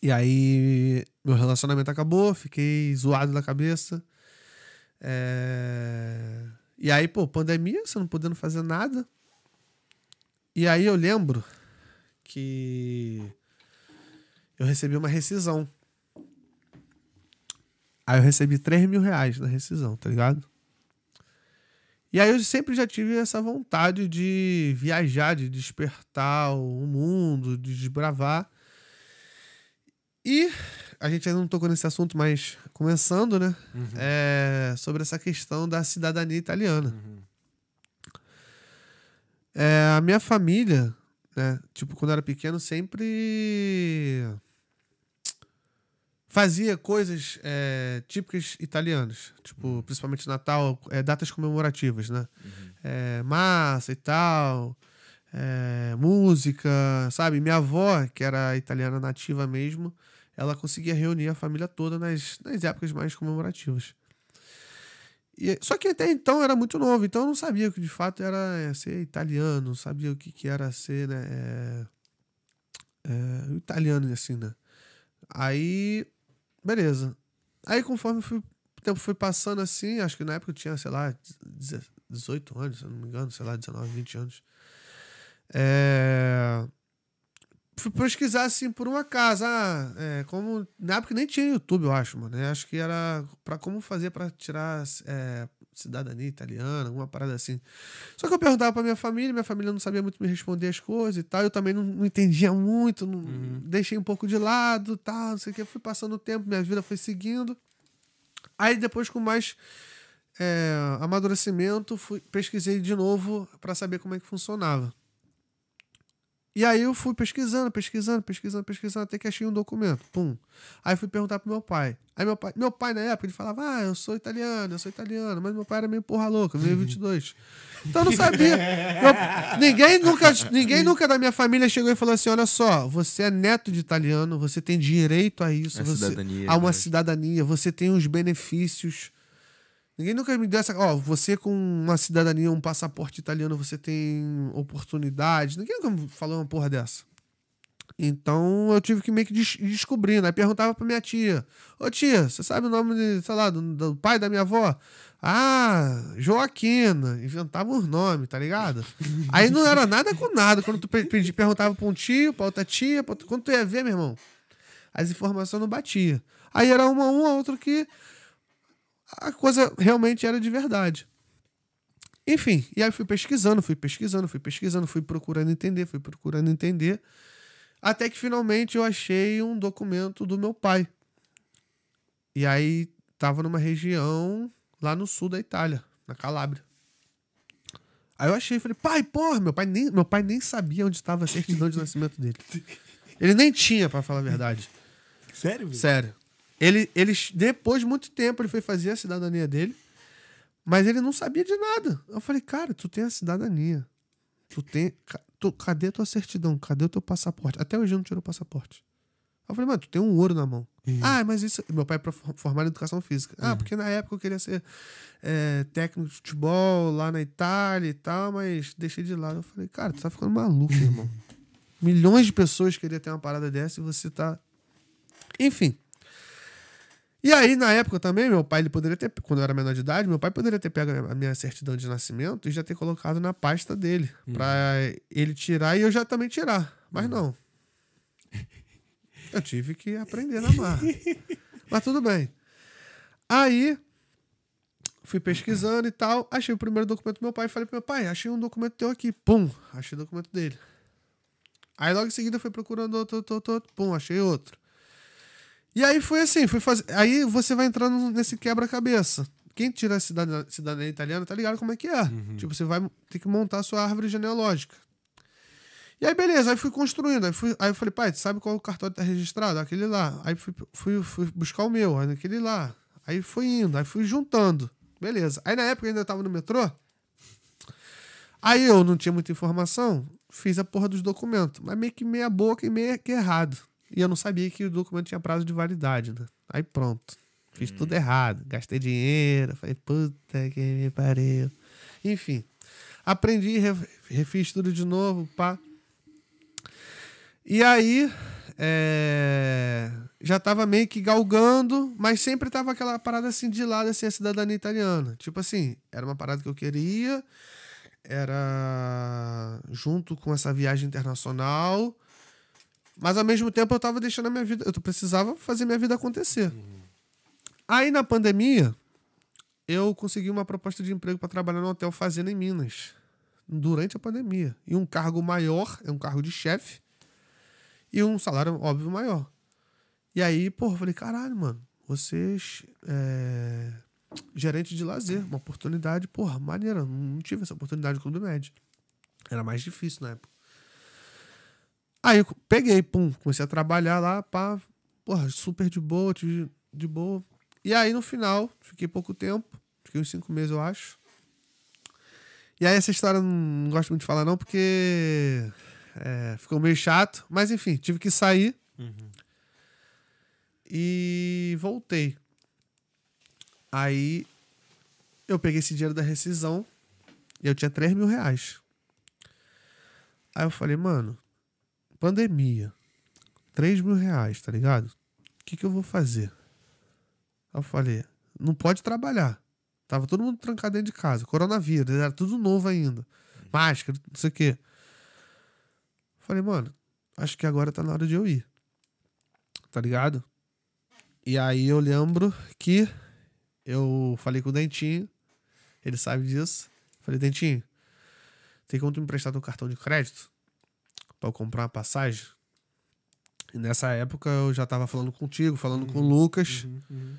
E aí, meu relacionamento acabou, fiquei zoado da cabeça. É, E aí, pô, pandemia, você não podendo fazer nada. E aí eu lembro que eu recebi uma rescisão. Aí eu recebi 3 mil reais na rescisão, tá ligado? E aí eu sempre já tive essa vontade de viajar, de despertar o mundo, de desbravar. E a gente ainda não tocou nesse assunto, mas começando, né? É, sobre essa questão da cidadania italiana. É, a minha família, né? Tipo, quando eu era pequeno, sempre fazia coisas é, típicas italianas. Tipo, principalmente Natal, é, datas comemorativas, né? É, massa e tal, é, música, sabe? Minha avó, que era italiana nativa mesmo, ela conseguia reunir a família toda nas, nas épocas mais comemorativas. E, só que até então era muito novo, então eu não sabia o que de fato era é, ser italiano, não sabia o que, que era ser, né? É, italiano, assim, né? Aí, beleza. Aí, conforme fui- o tempo foi passando assim, acho que na época eu tinha, sei lá, 18 anos, se não me engano, sei lá, 19, 20 anos. É, Fui pesquisar assim por um acaso. Ah, é, como. Na época nem tinha YouTube, eu acho, mano. Eu acho que era pra como fazer pra tirar é, cidadania italiana, alguma parada assim. Só que eu perguntava pra minha família, minha família não sabia muito me responder as coisas e tal. Eu também não, não entendia muito, não- deixei um pouco de lado, tal, não sei o que. Fui passando o tempo, minha vida foi seguindo. Aí depois, com mais é, amadurecimento, fui, pesquisei de novo pra saber como é que funcionava. E aí eu fui pesquisando, pesquisando, pesquisando, pesquisando, até que achei um documento. Pum. Aí fui perguntar pro meu pai. Aí meu pai, meu pai na época, ele falava: "Ah, eu sou italiano, eu sou italiano", mas meu pai era meio porra louca, meio 22. Então eu não sabia. Meu- ninguém nunca, ninguém nunca da minha família chegou e falou assim: "Olha só, você é neto de italiano, você tem direito a isso, A você cidadania, a uma né? cidadania, você tem os benefícios Ninguém nunca me deu essa. Ó, você com uma cidadania, um passaporte italiano, você tem oportunidade. Ninguém nunca falou uma porra dessa. Então eu tive que meio que des descobrindo. Aí perguntava pra minha tia: Ô tia, você sabe o nome, de, sei lá, do, do pai da minha avó? Ah, Joaquina. Inventava os nomes, tá ligado? Aí não era nada com nada. Quando tu pe- pedi- perguntava pra um tio, pra outra tia, pra outra- quando tu ia ver, meu irmão, as informações não batiam. Aí era uma, um, outro que a coisa realmente era de verdade. Enfim, e aí fui pesquisando, fui pesquisando, fui pesquisando, fui procurando entender, fui procurando entender, até que finalmente eu achei um documento do meu pai. E aí tava numa região lá no sul da Itália, na Calábria. Aí eu achei, falei, pai, porra, meu pai nem, meu pai nem sabia onde estava a certidão de nascimento dele. Ele nem tinha, pra falar a verdade. Sério? Sério. Ele, ele, depois de muito tempo, ele foi fazer a cidadania dele, mas ele não sabia de nada. Eu falei, cara, tu tem a cidadania. Tu tem. Tu, cadê a tua certidão? Cadê o teu passaporte? Até hoje eu não tirou o passaporte. Eu falei, mano, tu tem um ouro na mão. Ah, mas isso. Meu pai é formado em educação física. Ah, porque na época eu queria ser é, técnico de futebol lá na Itália e tal, mas deixei de lado. Eu falei, cara, tu tá ficando maluco, irmão. Milhões de pessoas queriam ter uma parada dessa e você tá. Enfim. E aí, na época também, meu pai, ele poderia ter, quando eu era menor de idade, meu pai poderia ter pego a minha certidão de nascimento e já ter colocado na pasta dele, pra ele tirar e eu já também tirar. Mas não. Eu tive que aprender na marra. Mas tudo bem. Aí, fui pesquisando e tal, achei o primeiro documento do meu pai e falei pro meu pai, achei um documento teu aqui. Pum, achei o documento dele. Aí logo em seguida fui procurando outro, outro, outro, outro. Pum, achei outro. E aí foi assim, fui fazer. Aí você vai entrando nesse quebra-cabeça. Quem tira a cidadania, cidadania italiana tá ligado como é que é. Tipo, você vai ter que montar a sua árvore genealógica. E aí, beleza, aí fui construindo. Aí, fui, aí eu falei, pai, tu sabe qual o cartório tá registrado? Aquele lá. Aí fui, fui, fui buscar o meu, aí aquele lá. Aí fui indo, aí fui juntando. Beleza. Aí na época eu ainda tava no metrô. Aí eu não tinha muita informação, fiz a porra dos documentos, mas meio que meia boca e meio que errado. E eu não sabia que o documento tinha prazo de validade, né? Aí pronto. Fiz tudo errado. Gastei dinheiro. Falei, puta que me pariu. Enfim. Aprendi, re- refiz tudo de novo, pá. E aí, é, já tava meio que galgando, mas sempre tava aquela parada assim de lado, assim, a cidadania italiana. Tipo assim, era uma parada que eu queria, era junto com essa viagem internacional, mas ao mesmo tempo eu tava deixando a minha vida, eu precisava fazer minha vida acontecer. Aí na pandemia, eu consegui uma proposta de emprego para trabalhar no hotel Fazenda em Minas, durante a pandemia. E um cargo maior, é um cargo de chefe, e um salário, óbvio, maior. E aí, eu falei, caralho, mano, vocês. É, gerente de lazer, uma oportunidade, porra, maneira. Não tive essa oportunidade no Clube Med. Era mais difícil na época. Aí eu peguei, pum, comecei a trabalhar lá, pá, porra, super de boa, tive de boa. E aí no final, fiquei pouco tempo, fiquei uns cinco meses, eu acho. E aí essa história eu não gosto muito de falar, não, porque é, ficou meio chato. Mas enfim, tive que sair. E voltei. Aí eu peguei esse dinheiro da rescisão e eu tinha 3 mil reais. Aí eu falei, mano, pandemia, 3 mil reais, tá ligado? O que, que eu vou fazer? Eu falei, não pode trabalhar. Tava todo mundo trancado dentro de casa. Coronavírus, era tudo novo ainda. Máscara, não sei o quê. Falei, mano, acho que agora tá na hora de eu ir. Tá ligado? E aí eu lembro que eu falei com o Dentinho Ele sabe disso. Falei, Dentinho, tem como tu me emprestar teu cartão de crédito pra eu comprar uma passagem? E nessa época eu já tava falando contigo, falando com o Lucas. Uhum, uhum.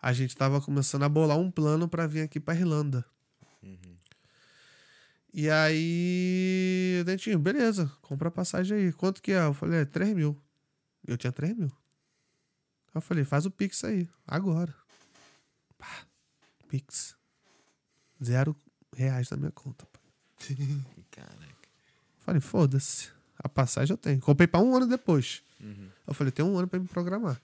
A gente tava começando a bolar um plano pra vir aqui pra Irlanda. E aí, Dentinho, beleza, compra a passagem aí. Quanto que é? Eu falei, é 3 mil. Eu tinha 3 mil. Eu falei, faz o Pix aí, agora. Pá, Pix. Zero reais na minha conta. pai. Caraca. Falei, foda-se. A passagem eu tenho. Comprei pra um ano depois. Eu falei, tem um ano pra me programar.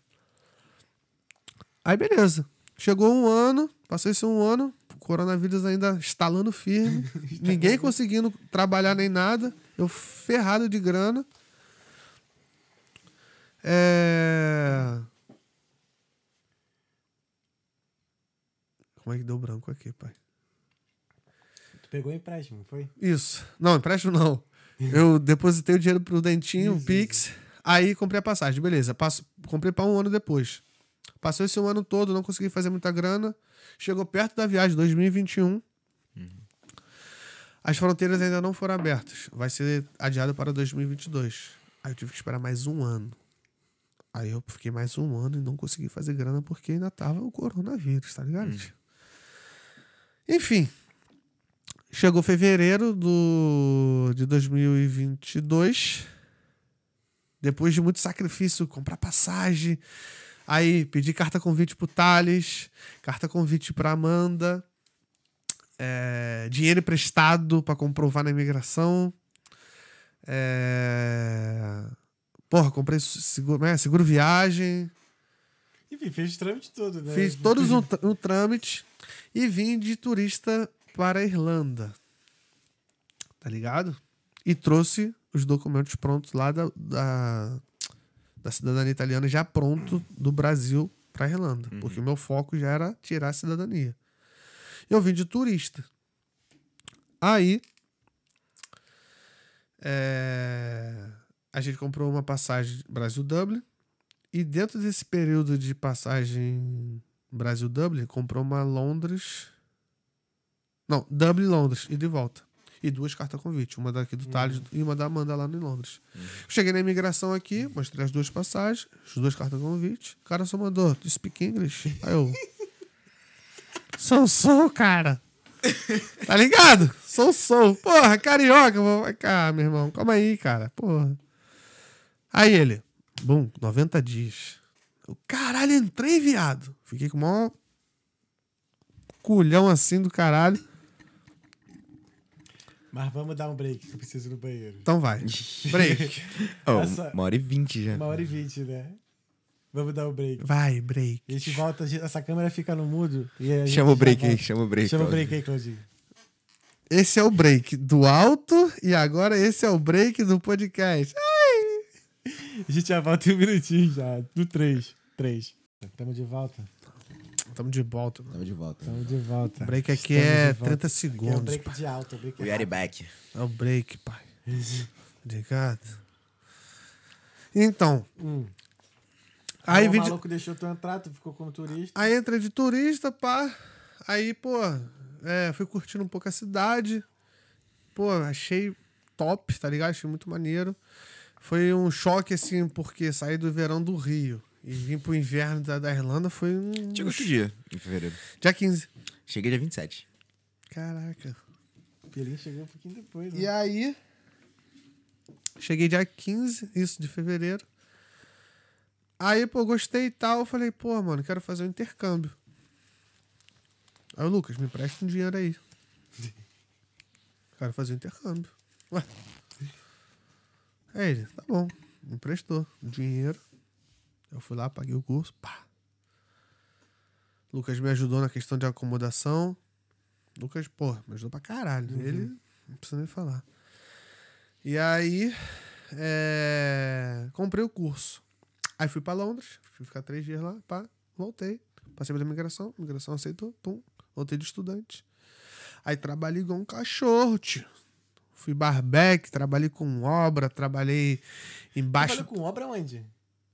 Aí, beleza. Chegou um ano, passou esse um ano, o coronavírus ainda estalando firme, ninguém conseguindo trabalhar nem nada, eu ferrado de grana. É... Como é que deu branco aqui, pai? Tu pegou empréstimo, foi? Isso. Não, empréstimo não. Eu depositei o dinheiro pro Dentinho, o Pix. Aí comprei a passagem, beleza. Passo, comprei pra um ano depois. Passou esse um ano todo, não consegui fazer muita grana. Chegou perto da viagem, 2021. As fronteiras ainda não foram abertas. Vai ser adiado para 2022. Aí eu tive que esperar mais um ano. Aí eu fiquei mais um ano e não consegui fazer grana porque ainda tava o coronavírus, tá ligado? Enfim, Chegou fevereiro do, de 2022. Depois de muito sacrifício, comprar passagem. Aí pedi carta convite pro Thales, carta convite pra Amanda. é, dinheiro emprestado pra comprovar na imigração. É, porra, comprei seguro, é, seguro viagem. Enfim, fez o trâmite todo, né? Fiz todos um, um trâmite e vim de turista para a Irlanda. Tá ligado? E trouxe os documentos prontos lá da, da, da cidadania italiana, já pronto do Brasil para a Irlanda. Porque o meu foco já era tirar a cidadania. Eu vim de turista. Aí. é, a gente comprou uma passagem Brasil-Dublin. E dentro desse período de passagem Brasil-Dublin, comprou uma Londres. Não, Dublin-Londres, e de volta. E duas cartas convite, uma daqui do Thales e uma da Amanda lá em Londres. Cheguei na imigração aqui, mostrei as duas passagens, as duas cartas convite. O cara só mandou, do speak English? Aí eu. Sou, sou, cara. Tá ligado? Sou, sou. Porra, carioca. Vai cá, meu irmão. Calma aí, cara. Porra. Aí ele. Bum, 90 dias. Eu, caralho, entrei, viado. Fiquei com o maior culhão assim do caralho. Mas vamos dar um break, que eu preciso ir no banheiro. Então vai. Break. Oh, Essa- Uma hora e vinte já. Uma hora e vinte, né? Vamos dar o break. Vai, break. A gente volta, a gente- essa câmera fica no mudo. E a gente Chama o break aí, chama o break. Chama o break aí, Claudinho. Esse é o break do alto e agora esse é o break do podcast. A gente já volta em um minutinho já. Do 3. 3. Tamo de volta. Tamo de volta. Tamo de volta. Tamo de volta. Break aqui Estamos é de volta. 30 Aqui é o segundos. break pai. de alta. o Break We é are rápido. back. É o break, pai. Ligado? Então, Hum. aí o de- maluco deixou tu entrar, tu ficou como turista. Aí entrei de turista, pá. Aí, pô, é, fui curtindo um pouco a cidade. Pô, achei top, tá ligado? Achei muito maneiro. Foi um choque, assim, porque saí do verão do Rio e vim pro inverno da, da Irlanda foi um. Chegou que dia? Em fevereiro. Dia 15. Cheguei dia 27. Caraca. O Pelinho chegou um pouquinho depois, né? E aí. Cheguei dia 15, isso, de fevereiro. Aí, pô, gostei e tal. Eu falei, pô, mano, quero fazer um intercâmbio. Aí o Lucas, me presta um dinheiro aí. Quero fazer um intercâmbio. Ué. Aí ele, tá bom. Me emprestou um dinheiro. Eu fui lá, paguei o curso. Pá. Lucas me ajudou na questão de acomodação. Lucas, pô, me ajudou pra caralho. Ele, não precisa nem falar. E aí, é, comprei o curso. Aí fui pra Londres, fui ficar três dias lá, pá, voltei. Passei pela imigração, imigração aceitou, pum, voltei de estudante. Aí trabalhei igual um cachorro, tio. Fui barbeque, trabalhei com obra, trabalhei embaixo. Trabalhou com obra onde?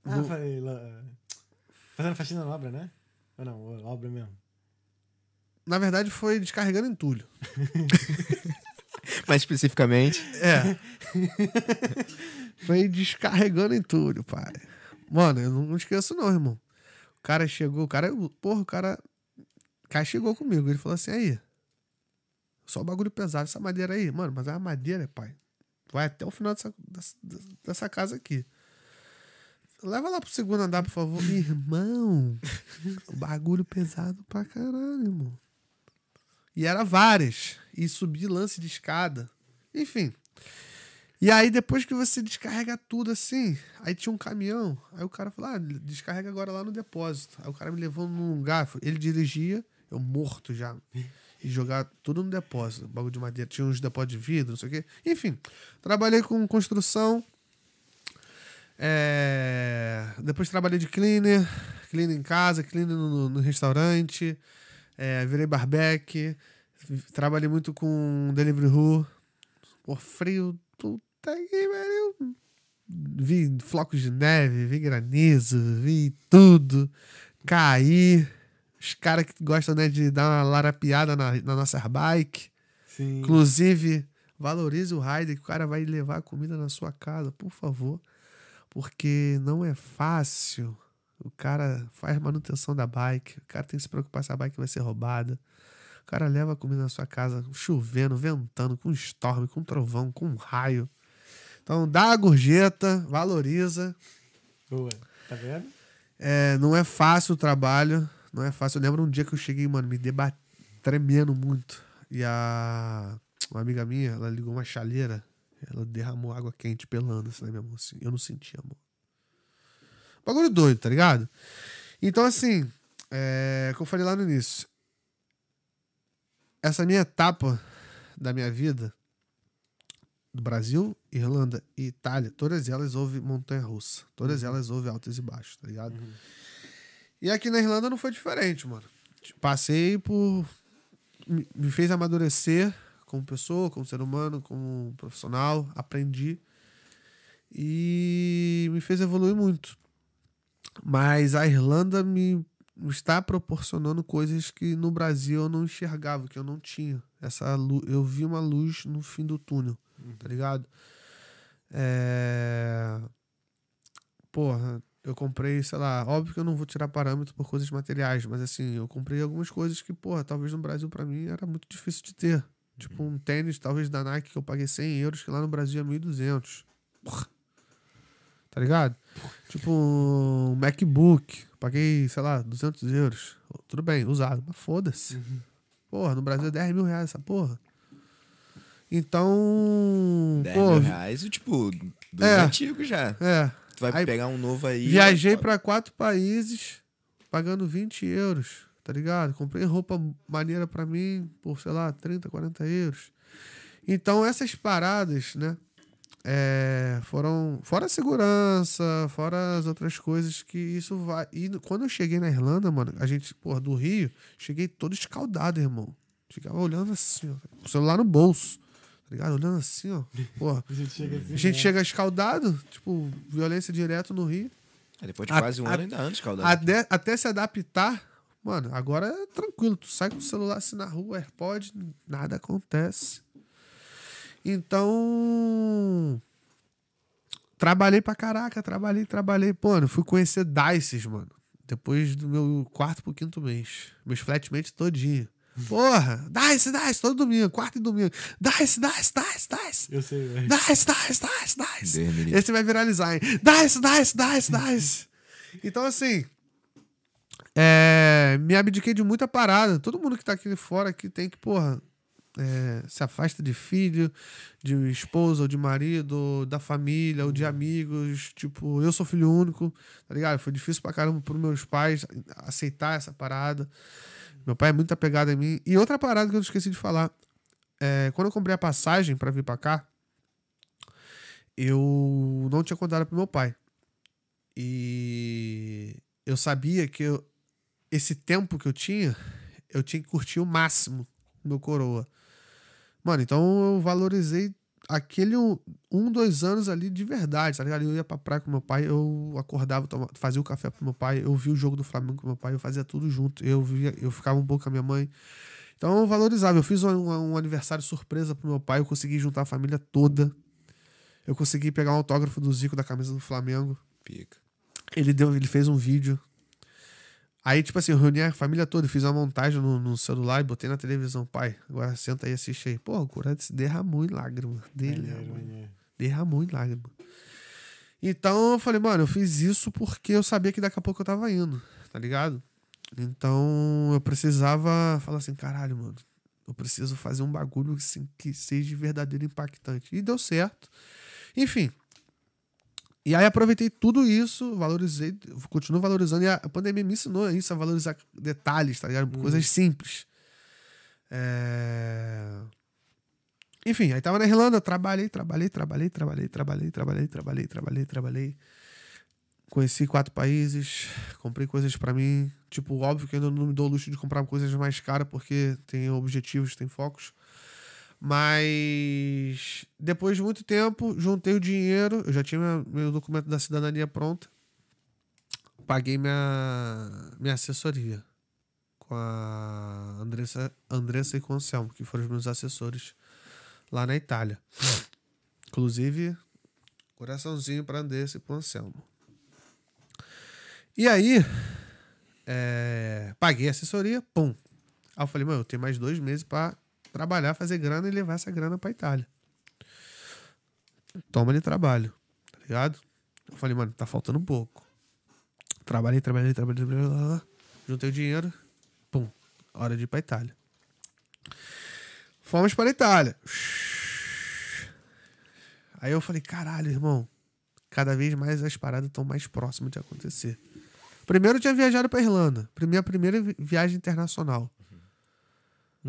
Ah, No- falei. Fazendo faxina na obra, né? Ou não, obra mesmo. Na verdade, foi descarregando entulho. Mais especificamente. É. foi descarregando entulho, pai. Mano, eu não esqueço, não, irmão. O cara chegou, o cara. Porra, o cara. O cara chegou comigo. Ele falou assim: aí. Só bagulho pesado, essa madeira aí. Mano, mas é uma madeira, pai. Vai até o final dessa, dessa, dessa casa aqui. Leva lá pro segundo andar, por favor. Irmão, bagulho pesado pra caralho, irmão. E era várias. E subir lance de escada. Enfim. E aí, depois que você descarrega tudo assim, aí tinha um caminhão. Aí o cara falou: ah, descarrega agora lá no depósito. Aí o cara me levou num lugar. Ele dirigia, eu morto já. E jogar tudo no depósito. Bagulho de madeira. Tinha uns depósitos de vidro, não sei o quê. Enfim, trabalhei com construção. É... Depois trabalhei de cleaner, cleaner em casa, cleaner no, no restaurante, é, virei barbeque, trabalhei muito com delivery who, por frio, puta que pariu. Vi flocos de neve, vi granizo, vi tudo, caí. Os caras que gostam né, de dar uma larapiada na, na nossa bike. Sim. Inclusive, valorize o rider que o cara vai levar comida na sua casa, por favor porque não é fácil. O cara faz manutenção da bike, o cara tem que se preocupar se a bike vai ser roubada. O cara leva a comida na sua casa chovendo, ventando, com storm, com trovão, com raio. Então dá a gorjeta, valoriza. Boa. Tá vendo? É, não é fácil o trabalho, não é fácil. Eu lembro um dia que eu cheguei, mano, me debat... tremendo muito. E a uma amiga minha, ela ligou uma chaleira ela derramou água quente pelando assim na minha mão. Assim. Eu não sentia, amor. Bagulho doido, tá ligado? Então, assim, é, como eu falei lá no início, essa minha etapa da minha vida, do Brasil, Irlanda e Itália, todas elas houve montanha russa. Todas uhum. elas houve altos e baixos, tá ligado? Uhum. E aqui na Irlanda não foi diferente, mano. Passei por. Me fez amadurecer como pessoa, como ser humano, como profissional, aprendi e me fez evoluir muito. Mas a Irlanda me está proporcionando coisas que no Brasil eu não enxergava, que eu não tinha. Essa luz, eu vi uma luz no fim do túnel, uhum. tá ligado? É... Porra, eu comprei, sei lá, óbvio que eu não vou tirar parâmetro por coisas materiais, mas assim, eu comprei algumas coisas que, porra, talvez no Brasil para mim era muito difícil de ter. Tipo, um tênis, talvez da Nike, que eu paguei 100 euros, que lá no Brasil é 1.200. Porra. Tá ligado? Tipo, um MacBook, paguei, sei lá, 200 euros. Tudo bem, usado, mas foda-se. Uhum. Porra, no Brasil é 10 mil reais essa porra. Então. 10 pô, mil reais, tipo, dos é, antigos já. É. Tu vai aí, pegar um novo aí. Viajei para quatro países pagando 20 euros tá ligado? Comprei roupa maneira para mim por, sei lá, 30, 40 euros. Então, essas paradas, né? É, foram fora a segurança, fora as outras coisas que isso vai. E quando eu cheguei na Irlanda, mano, a gente, porra, do Rio, cheguei todo escaldado, irmão. Ficava olhando assim, ó, o celular no bolso, tá ligado? Olhando assim, ó. Porra. a gente chega, assim, a gente né? chega escaldado, tipo, violência direto no Rio. É, depois de quase um a, ano ainda antes, escaldado. Até, até se adaptar Mano, agora é tranquilo. Tu sai com o celular assim na rua, AirPod, nada acontece. Então. Trabalhei pra caraca, trabalhei, trabalhei. Pô, mano, fui conhecer Dices, mano. Depois do meu quarto pro quinto mês. Meus flatmates todinho. Porra, Dice, Dice, todo domingo, quarto e domingo. Dice, Dice, Dice, Dice. Eu sei, velho. Dice, Dice, Dice, Dice. Esse vai viralizar, hein? Dice, Dice, Dice, Dice. Então, assim, é, me abdiquei de muita parada. Todo mundo que tá aqui fora aqui tem que, porra, é, se afasta de filho, de esposa ou de marido, da família ou de amigos. Tipo, eu sou filho único, tá ligado? Foi difícil pra caramba pros meus pais aceitar essa parada. Meu pai é muito apegado em mim. E outra parada que eu esqueci de falar. É, quando eu comprei a passagem para vir para cá, eu não tinha contado pro meu pai. E eu sabia que eu, esse tempo que eu tinha, eu tinha que curtir o máximo meu coroa. Mano, então eu valorizei aquele um, um, dois anos ali de verdade, tá ligado? Eu ia pra praia com meu pai, eu acordava, tomava, fazia o café pro meu pai, eu via o jogo do Flamengo com meu pai, eu fazia tudo junto. Eu via, eu ficava um pouco com a minha mãe. Então eu valorizava. Eu fiz um, um aniversário surpresa pro meu pai, eu consegui juntar a família toda. Eu consegui pegar um autógrafo do Zico da camisa do Flamengo. Pica. Ele deu, ele fez um vídeo. Aí, tipo assim, eu reuni a família toda, fiz uma montagem no, no celular e botei na televisão. Pai, agora senta aí e assiste aí. Pô, o Curado se derramou em lágrimas. Derramou, derramou em lágrimas. Então eu falei, mano, eu fiz isso porque eu sabia que daqui a pouco eu tava indo, tá ligado? Então eu precisava falar assim, caralho, mano, eu preciso fazer um bagulho assim, que seja verdadeiro impactante. E deu certo. Enfim. E aí aproveitei tudo isso, valorizei, continuo valorizando. E a pandemia me ensinou isso, a valorizar detalhes, tá ligado? Coisas simples. É... Enfim, aí tava na Irlanda, trabalhei, trabalhei, trabalhei, trabalhei, trabalhei, trabalhei, trabalhei, trabalhei, trabalhei. Conheci quatro países, comprei coisas pra mim. Tipo, óbvio que eu ainda não me dou o luxo de comprar coisas mais caras, porque tem objetivos, tem focos. Mas depois de muito tempo, juntei o dinheiro, eu já tinha meu, documento da cidadania pronto. Paguei minha, minha assessoria com a Andressa, Andressa e com o Anselmo, que foram os meus assessores lá na Itália. Inclusive, coraçãozinho para Andressa e pro Anselmo. E aí, é, paguei a assessoria, pum. Aí eu falei, mano, eu tenho mais dois meses para trabalhar, fazer grana e levar essa grana pra Itália. Toma de trabalho, tá ligado? Eu falei, mano, tá faltando um pouco. Trabalhei, trabalhei, trabalhei, trabalhei, juntei o dinheiro, pum, hora de ir pra Itália. Fomos para a Itália. Aí eu falei, caralho, irmão, cada vez mais as paradas estão mais próximas de acontecer. Primeiro eu tinha viajado pra Irlanda, minha primeira vi- viagem internacional.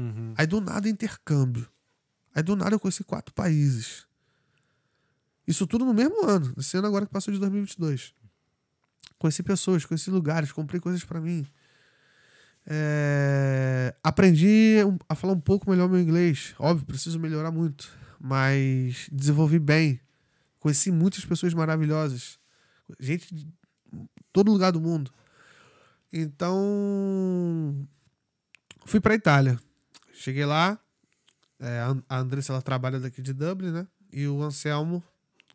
Uhum. Aí do nada intercâmbio. Aí do nada eu conheci quatro países. Isso tudo no mesmo ano, esse ano agora que passou de 2022. Conheci pessoas, conheci lugares, comprei coisas pra mim. É, Aprendi a falar um pouco melhor meu inglês. Óbvio, preciso melhorar muito. Mas desenvolvi bem. Conheci muitas pessoas maravilhosas. Gente de todo lugar do mundo. Então, fui pra Itália. Cheguei lá, é, a An- a Andressa ela trabalha daqui de Dublin, né? E o Anselmo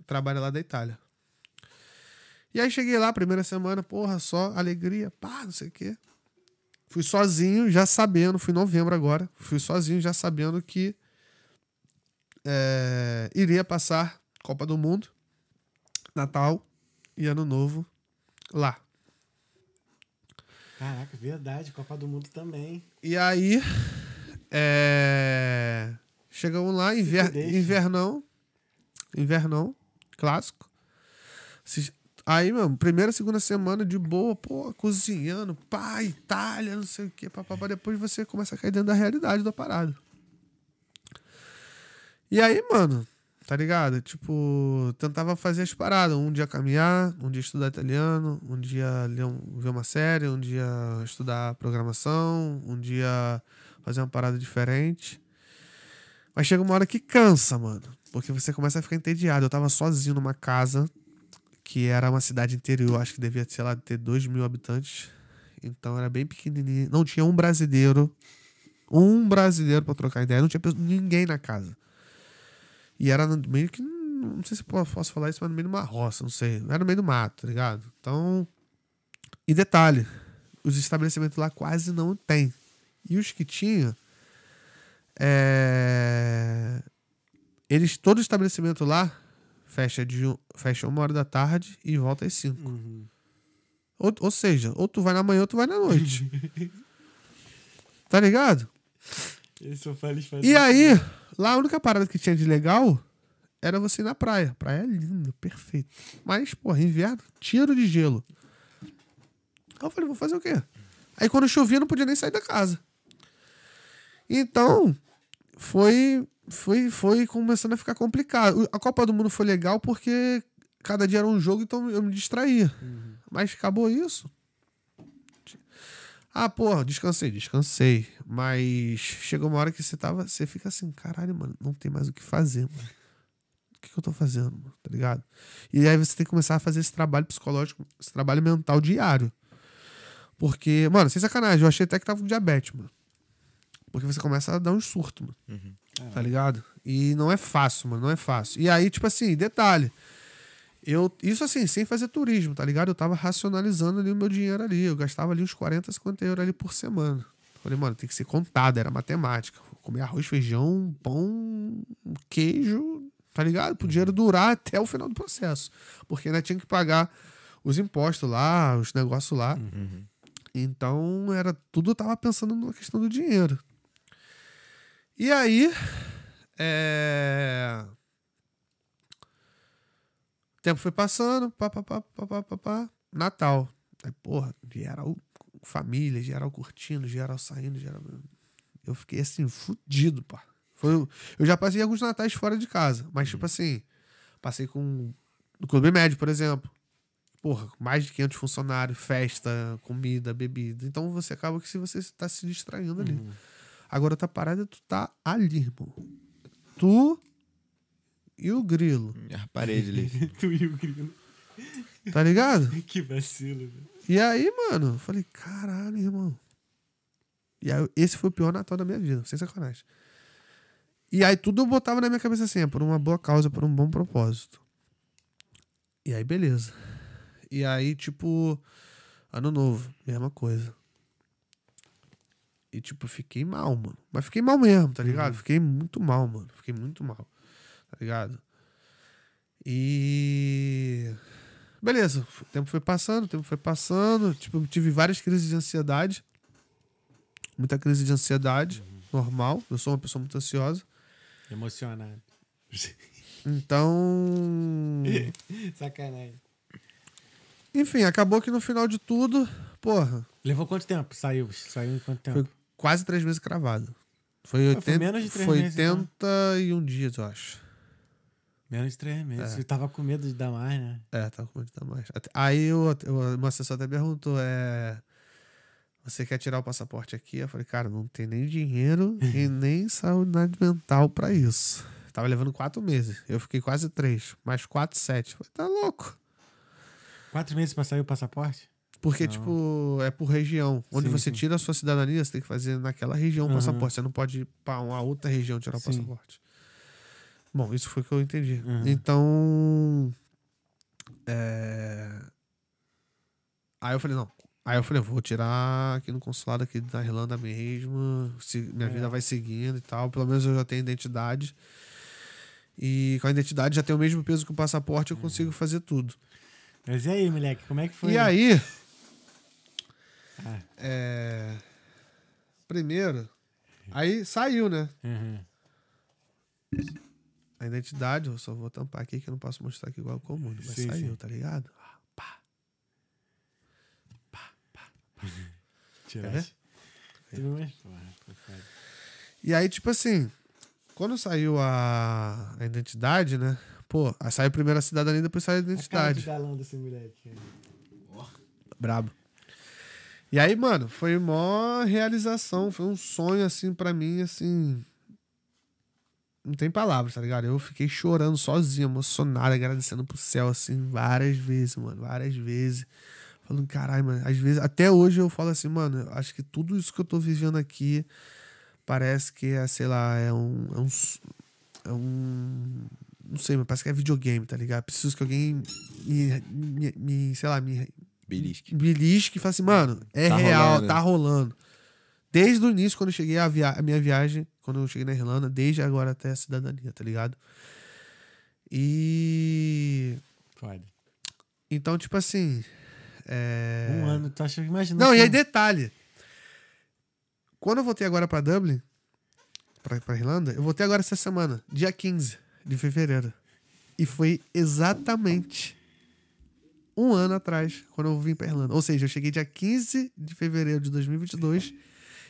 trabalha lá da Itália. E aí cheguei lá, primeira semana, porra, só alegria, pá, não sei o quê. Fui sozinho, já sabendo, fui em novembro agora, fui sozinho, já sabendo que é, iria passar Copa do Mundo, Natal e Ano Novo lá. Caraca, verdade. Copa do Mundo também. E aí, é... chegamos lá, inver... invernão, invernão, clássico. Aí, mano, primeira, segunda semana de boa, pô, cozinhando, pá, Itália, não sei o quê, papapá. Depois você começa a cair dentro da realidade da parada. E aí, mano, tá ligado? Tipo, tentava fazer as paradas. Um dia caminhar, um dia estudar italiano, um dia ler um- ver uma série, um dia estudar programação, um dia fazer uma parada diferente. Mas chega uma hora que cansa, mano. Porque você começa a ficar entediado. Eu tava sozinho numa casa que era uma cidade interior, acho que devia, sei lá, ter 2 mil habitantes. Então era bem pequenininho. Não tinha um brasileiro. Um brasileiro pra trocar ideia. Não tinha ninguém na casa. E era meio que. Não sei se po- posso falar isso, mas no meio de uma roça, não sei. Era no meio do mato, tá ligado? Então. E detalhe: os estabelecimentos lá quase não tem. E os que tinha. É... Eles, todo estabelecimento lá fecha, de, fecha uma hora da tarde e volta às cinco. Uhum. Ou, ou seja, ou tu vai na manhã ou tu vai na noite. tá ligado? E aí, lá a única parada que tinha de legal era você ir na praia. Praia é linda, perfeito. Mas, porra, inverno, tiro de gelo. Aí eu falei, vou fazer o quê? Aí quando chovia, não podia nem sair da casa. Então, foi, foi, foi começando a ficar complicado. A Copa do Mundo foi legal porque cada dia era um jogo, então eu me distraía. Mas acabou isso. Ah, porra, descansei, descansei. Mas chegou uma hora que você tava. Você fica assim, caralho, mano, não tem mais o que fazer, mano. O que, que eu tô fazendo, mano? Tá ligado? E aí você tem que começar a fazer esse trabalho psicológico, esse trabalho mental diário. Porque, mano, sem sacanagem, eu achei até que tava com diabetes, mano. Porque você começa a dar um surto, mano. Uhum. Tá ligado? E não é fácil, mano. Não é fácil. E aí, tipo assim, detalhe. Eu, isso assim, sem fazer turismo, tá ligado? Eu tava racionalizando ali o meu dinheiro ali. Eu gastava ali uns 40, 50 euros ali por semana. Falei, mano, tem que ser contado, era matemática. Comer arroz, feijão, pão, queijo, tá ligado? Pro dinheiro durar até o final do processo. Porque ainda tinha que pagar os impostos lá, os negócios lá. Uhum. Então, era tudo eu tava pensando na questão do dinheiro. E aí, é... o tempo foi passando, pá, pá, pá, pá, pá, pá, pá. Natal. Aí, porra, geral, família, geral curtindo, geral saindo, geral... Eu fiquei assim, fudido, pá. Foi, eu já passei alguns natais fora de casa, mas tipo assim, passei com no Clube Médio, por exemplo. Porra, mais de 500 funcionários, festa, comida, bebida. Então você acaba que se você tá se distraindo ali. Agora tá parada, tu tá ali, irmão. Tu e o grilo, A parede ali. tu e o grilo. tá ligado? Que vacilo, velho. E aí, mano, eu falei, caralho, irmão. E aí, esse foi o pior Natal da minha vida, sem sacanagem. E aí, tudo eu botava na minha cabeça assim, é por uma boa causa, por um bom propósito. E aí, beleza. E aí, tipo, ano novo, mesma coisa. E, tipo, fiquei mal, mano. Mas fiquei mal mesmo, tá ligado? Fiquei muito mal, mano. Fiquei muito mal, tá ligado? E. Beleza, o tempo foi passando, o tempo foi passando. Tipo, tive várias crises de ansiedade. Muita crise de ansiedade, normal. Eu sou uma pessoa muito ansiosa. Emocionado. Então. Sacanagem. Enfim, acabou que no final de tudo, porra, Levou quanto tempo? Saiu? Saiu em quanto tempo? Foi quase três meses cravado. Foi, foi 80, menos de três foi meses, então. 81 dias, eu acho. Menos de três meses. É. Eu tava com medo de dar mais, né? É, tava com medo de dar mais. Aí eu, eu, uma assessor até perguntou: é. Você quer tirar o passaporte aqui? Eu falei, cara, não tem nem dinheiro e nem saúde mental pra isso. Tava levando quatro meses. Eu fiquei quase três. Mais quatro, sete. Eu falei, tá louco. Quatro meses pra sair o passaporte? Porque, Não. tipo, é por região. Onde Sim, você sim. tira a sua cidadania, você tem que fazer naquela região o Aham. passaporte. Você não pode ir pra uma outra região tirar o Sim. passaporte. Bom, isso foi o que eu entendi. Aham. Então. É... Aí eu falei, não. Aí eu falei, eu vou tirar aqui no consulado aqui da Irlanda mesmo. Se minha É. vida vai seguindo e tal. Pelo menos eu já tenho identidade. E com a identidade já tem o mesmo peso que o passaporte, eu consigo fazer tudo. Mas e aí, moleque? Como é que foi? E aí, Ah, É... Primeiro, aí saiu, né? uhum. A identidade, eu só vou tampar aqui que eu não posso mostrar aqui igual comum, mas Sim, saiu, sim. tá ligado? Ah, pá. Mais porra, foi foda. E aí, tipo assim, quando saiu a, a identidade, né? Pô, aí saiu primeiro a cidadania, depois saiu a A cara de identidade. galã desse moleque. Brabo. E aí, mano, foi mó realização, foi um sonho, assim, pra mim, assim. Não tem palavras, tá ligado? Eu fiquei chorando sozinho, emocionado, agradecendo pro céu, assim, várias vezes, mano, várias vezes. Falando, caralho, mano, às vezes, até hoje eu falo assim, mano, acho que tudo isso que eu tô vivendo aqui parece que é, sei lá, é um. É um, é um não sei, mas parece que é videogame, tá ligado? Preciso que alguém me, me, me sei lá, me, Belisque. belisque e fala assim, mano, é Tá real, rolando. tá rolando. Desde o início, quando eu cheguei a, via a minha viagem, quando eu cheguei na Irlanda, desde agora até a cidadania, tá ligado? E. Foda. Então, tipo assim. é- Um ano, tu acha que imagina. Não, que- e aí detalhe. Quando eu voltei agora pra Dublin, pra, pra Irlanda, eu voltei agora essa semana, dia 15 de fevereiro. E foi exatamente um ano atrás, quando eu vim pra Irlanda. Ou seja, eu cheguei dia 15 de fevereiro de 2022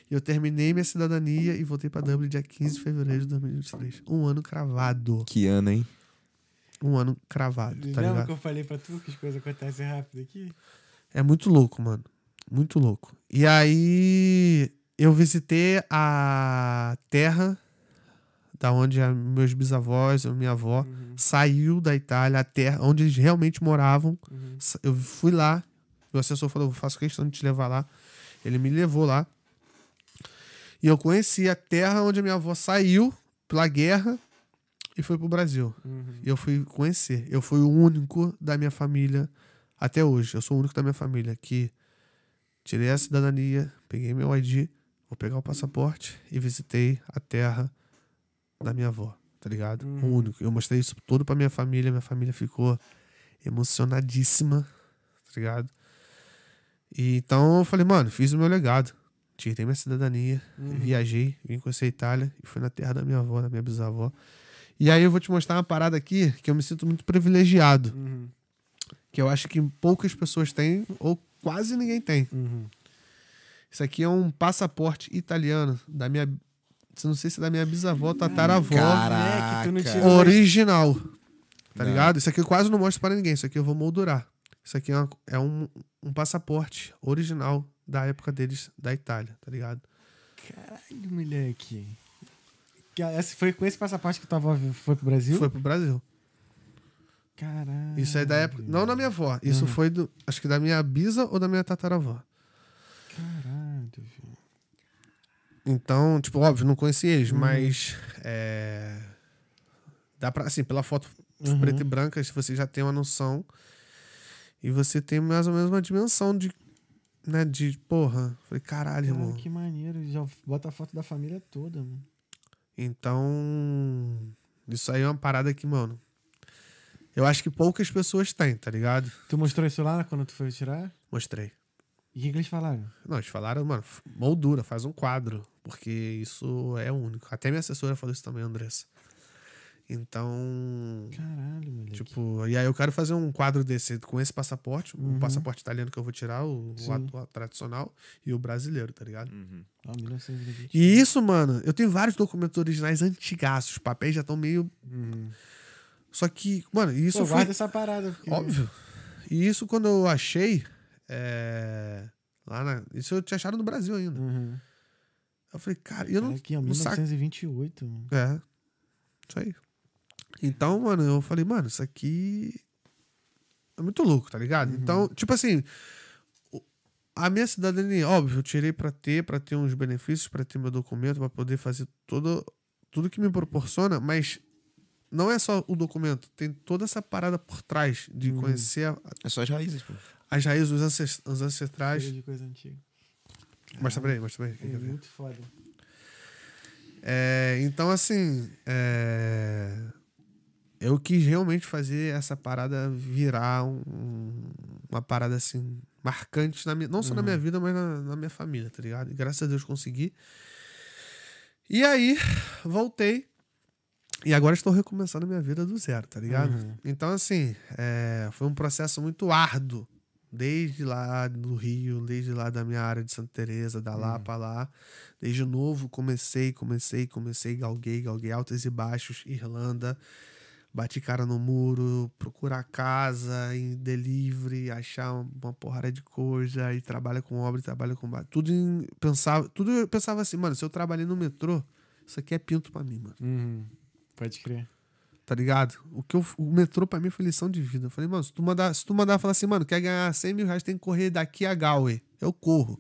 e eu terminei minha cidadania e voltei pra Dublin dia 15 de fevereiro de 2023. Um ano cravado. Que ano, hein? Um ano cravado, tá Lembra ligado? que eu falei pra tu que as coisas acontecem rápido aqui? É muito louco, mano. Muito louco. E aí eu visitei a terra da onde meus bisavós, minha avó, Uhum. saiu da Itália, a terra onde eles realmente moravam. Uhum. Eu fui lá, o assessor falou, faço questão de te levar lá. Ele me levou lá. E eu conheci a terra onde a minha avó saiu pela guerra e foi pro Brasil. Uhum. E eu fui conhecer. Eu fui o único da minha família até hoje. Eu sou o único da minha família que tirei a cidadania, peguei meu ID, vou pegar o passaporte e visitei a terra da minha avó, tá ligado? Uhum. O único. Eu mostrei isso tudo pra minha família, minha família ficou emocionadíssima, tá ligado? E então eu falei, mano, fiz o meu legado. Tirei minha cidadania, Uhum. viajei, vim conhecer a Itália e fui na terra da minha avó, da minha bisavó. E aí eu vou te mostrar uma parada aqui que eu me sinto muito privilegiado, Uhum. que eu acho que poucas pessoas têm ou quase ninguém tem. Uhum. Isso aqui é um passaporte italiano da minha, não sei se é da minha bisavó, tataravó, não Caraca. original. Tá Não. ligado? Isso aqui eu quase não mostro para ninguém, isso aqui eu vou moldurar. Isso aqui é, uma- é um, um passaporte original da época deles da Itália, tá ligado? Caralho, moleque. Esse foi com esse passaporte que tua avó foi pro Brasil? Foi pro Brasil. Caralho. Isso aí da época. Não da minha avó. Isso Uhum. foi do. Acho que da minha bisa ou da minha tataravó. Caralho. Então, tipo, óbvio, não conheci eles, Uhum. mas. É, dá pra. Assim, pela foto Uhum. preta e branca, você já tem uma noção. E você tem mais ou menos uma dimensão de. Né, de. Porra. Falei, caralho, Cara, irmão. que maneiro. Já bota a foto da família toda, mano. Então. Isso aí é uma parada que, mano. Eu acho que poucas pessoas têm, tá ligado? Tu mostrou isso lá quando tu foi tirar? Mostrei. E o que, eles falaram? Não, eles falaram, mano, moldura, faz um quadro, porque isso é único. Até minha assessora falou isso também, Andressa. Então, Caralho, moleque. tipo, e aí eu quero fazer um quadro desse com esse passaporte, Uhum. o passaporte italiano que eu vou tirar, o, o tradicional, e o brasileiro, tá ligado? Uhum. Ó, 1920. E isso, mano, eu tenho vários documentos originais antigaços, os papéis já estão meio. Uhum. Só que, mano, isso Pô, foi. guarda essa parada. Porque... Óbvio. E isso quando eu achei. é, Lá na... Isso eu tinha achado no Brasil ainda. Uhum. Eu falei, cara, eu não. Aqui, saco. 1928, mano. É. Isso aí. Então, mano, eu falei, mano, isso aqui é muito louco, tá ligado? Uhum. Então, tipo assim, a minha cidadania, óbvio, eu tirei pra ter, pra ter uns benefícios, pra ter meu documento, pra poder fazer todo, tudo que me proporciona, mas não é só o documento, tem toda essa parada por trás de Uhum. conhecer a- É só as raízes, pô. as raízes, os, ancest- os ancestrais. Coisa de coisa antiga. Mostra pra aí, mostra pra aí. É muito foda. É, então, assim, é, eu quis realmente fazer essa parada virar um- uma parada assim, marcante, na minha, não só na minha vida, mas na, na minha família, tá ligado? E graças a Deus consegui. E aí, voltei. E agora estou recomeçando a minha vida do zero, tá ligado? Uhum. Então, assim, é, foi um processo muito árduo. Desde lá do Rio, desde lá da minha área de Santa Teresa, da Lapa lá. Desde novo comecei, comecei, comecei, galguei, galguei altos e baixos, Irlanda. Bati cara no muro, procurar casa em delivery, achar uma porrada de coisa, e trabalha com obra, e trabalha com... Tudo em, pensava, tudo eu pensava assim, mano, se eu trabalhei no metrô, isso aqui é pinto pra mim, mano Uhum. Pode crer. Tá ligado? O, que eu, o metrô pra mim foi lição de vida. Eu falei, mano, se tu mandar, se tu mandar falar assim, mano, quer ganhar 100 mil reais, tem que correr daqui a Galway. Eu corro.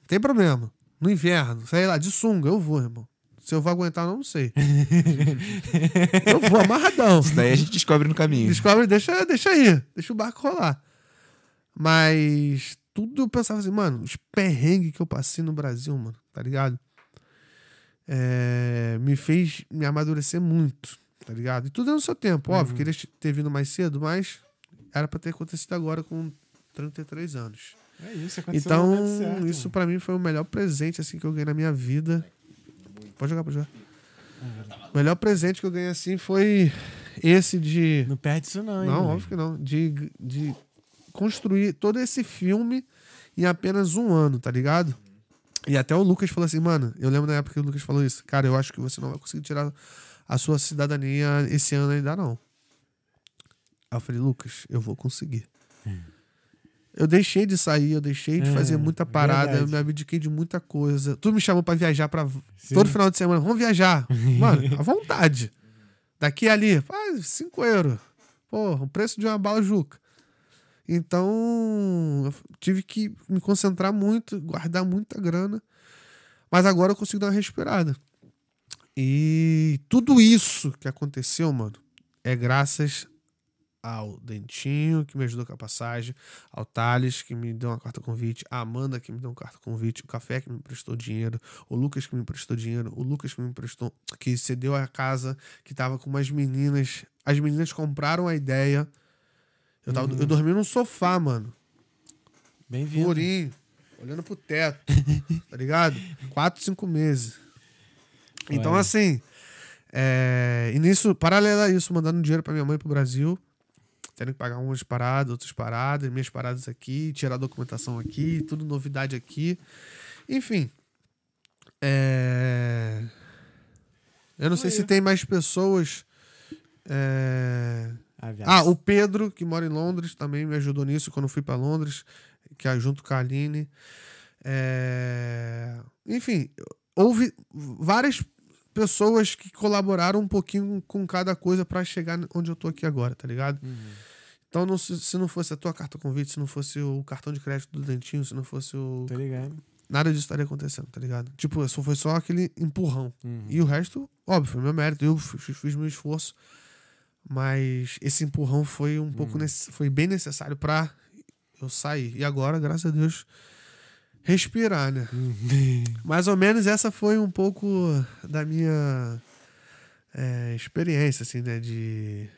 Não tem problema. No inverno, sei lá, de sunga, eu vou, irmão. Se eu vou aguentar, eu não sei. eu vou amarradão. Isso daí a gente descobre no caminho. Descobre, deixa, deixa aí, deixa o barco rolar. Mas tudo eu pensava assim, mano, os perrengues que eu passei no Brasil, mano, tá ligado? É, me fez me amadurecer muito, tá ligado? E tudo é no seu tempo, óbvio, queria ter vindo mais cedo, mas era pra ter acontecido agora com 33 anos. É isso, aconteceu Então, certo, isso pra mim foi o melhor presente assim que eu ganhei na minha vida. Pode jogar, pode jogar. O melhor presente que eu ganhei assim foi esse de Não perde isso não, hein? não, óbvio que não. De, de construir todo esse filme em apenas um ano, tá ligado? E até o Lucas falou assim, mano, eu lembro na época que o Lucas falou isso. Cara, eu acho que você não vai conseguir tirar a sua cidadania esse ano ainda não. Aí eu falei, Lucas, eu vou conseguir. Eu deixei de sair, eu deixei de É, fazer muita parada, eu verdade. me abdiquei de muita coisa. Tu me chamou pra viajar para todo final de semana. Vamos viajar. Mano, à vontade. Daqui ali, faz 5 euros. Porra, o preço de uma bala juca. Então, tive que me concentrar muito, guardar muita grana. Mas agora eu consigo dar uma respirada. E tudo isso que aconteceu, mano, é graças ao Dentinho, que me ajudou com a passagem, ao Thales, que me deu uma carta convite, a Amanda, que me deu uma carta convite, o Café, que me emprestou dinheiro, o Lucas, que me emprestou dinheiro, o Lucas, que me emprestou, que cedeu a casa, que tava com umas meninas. As meninas compraram a ideia. Eu, tava, eu dormi num sofá, mano. Bem-vindo. Purinho, olhando pro teto, tá ligado? Quatro, cinco meses. Então, Olha. assim, é, e nisso, paralelo a isso, mandando dinheiro pra minha mãe pro Brasil, tendo que pagar umas paradas, outras paradas, minhas paradas aqui, tirar documentação aqui, tudo novidade aqui. Enfim. É, eu não sei se tem mais pessoas. é. Ah, o Pedro, que mora em Londres, também me ajudou nisso quando fui para Londres, que é junto com a Aline. É, Enfim, houve várias pessoas que colaboraram um pouquinho com cada coisa para chegar onde eu tô aqui agora, tá ligado? Então, não, se, se não fosse a tua carta convite, se não fosse o cartão de crédito do Dentinho, se não fosse o. Tô ligado. Nada disso estaria acontecendo, tá ligado? Tipo, só foi só aquele empurrão. Uhum. E o resto, óbvio, foi meu mérito. Eu fiz, fiz meu esforço. Mas esse empurrão foi um pouco nece- foi bem necessário pra eu sair. E agora, graças a Deus, respirar, né? Mais ou menos essa foi um pouco da minha é, experiência, assim, né? De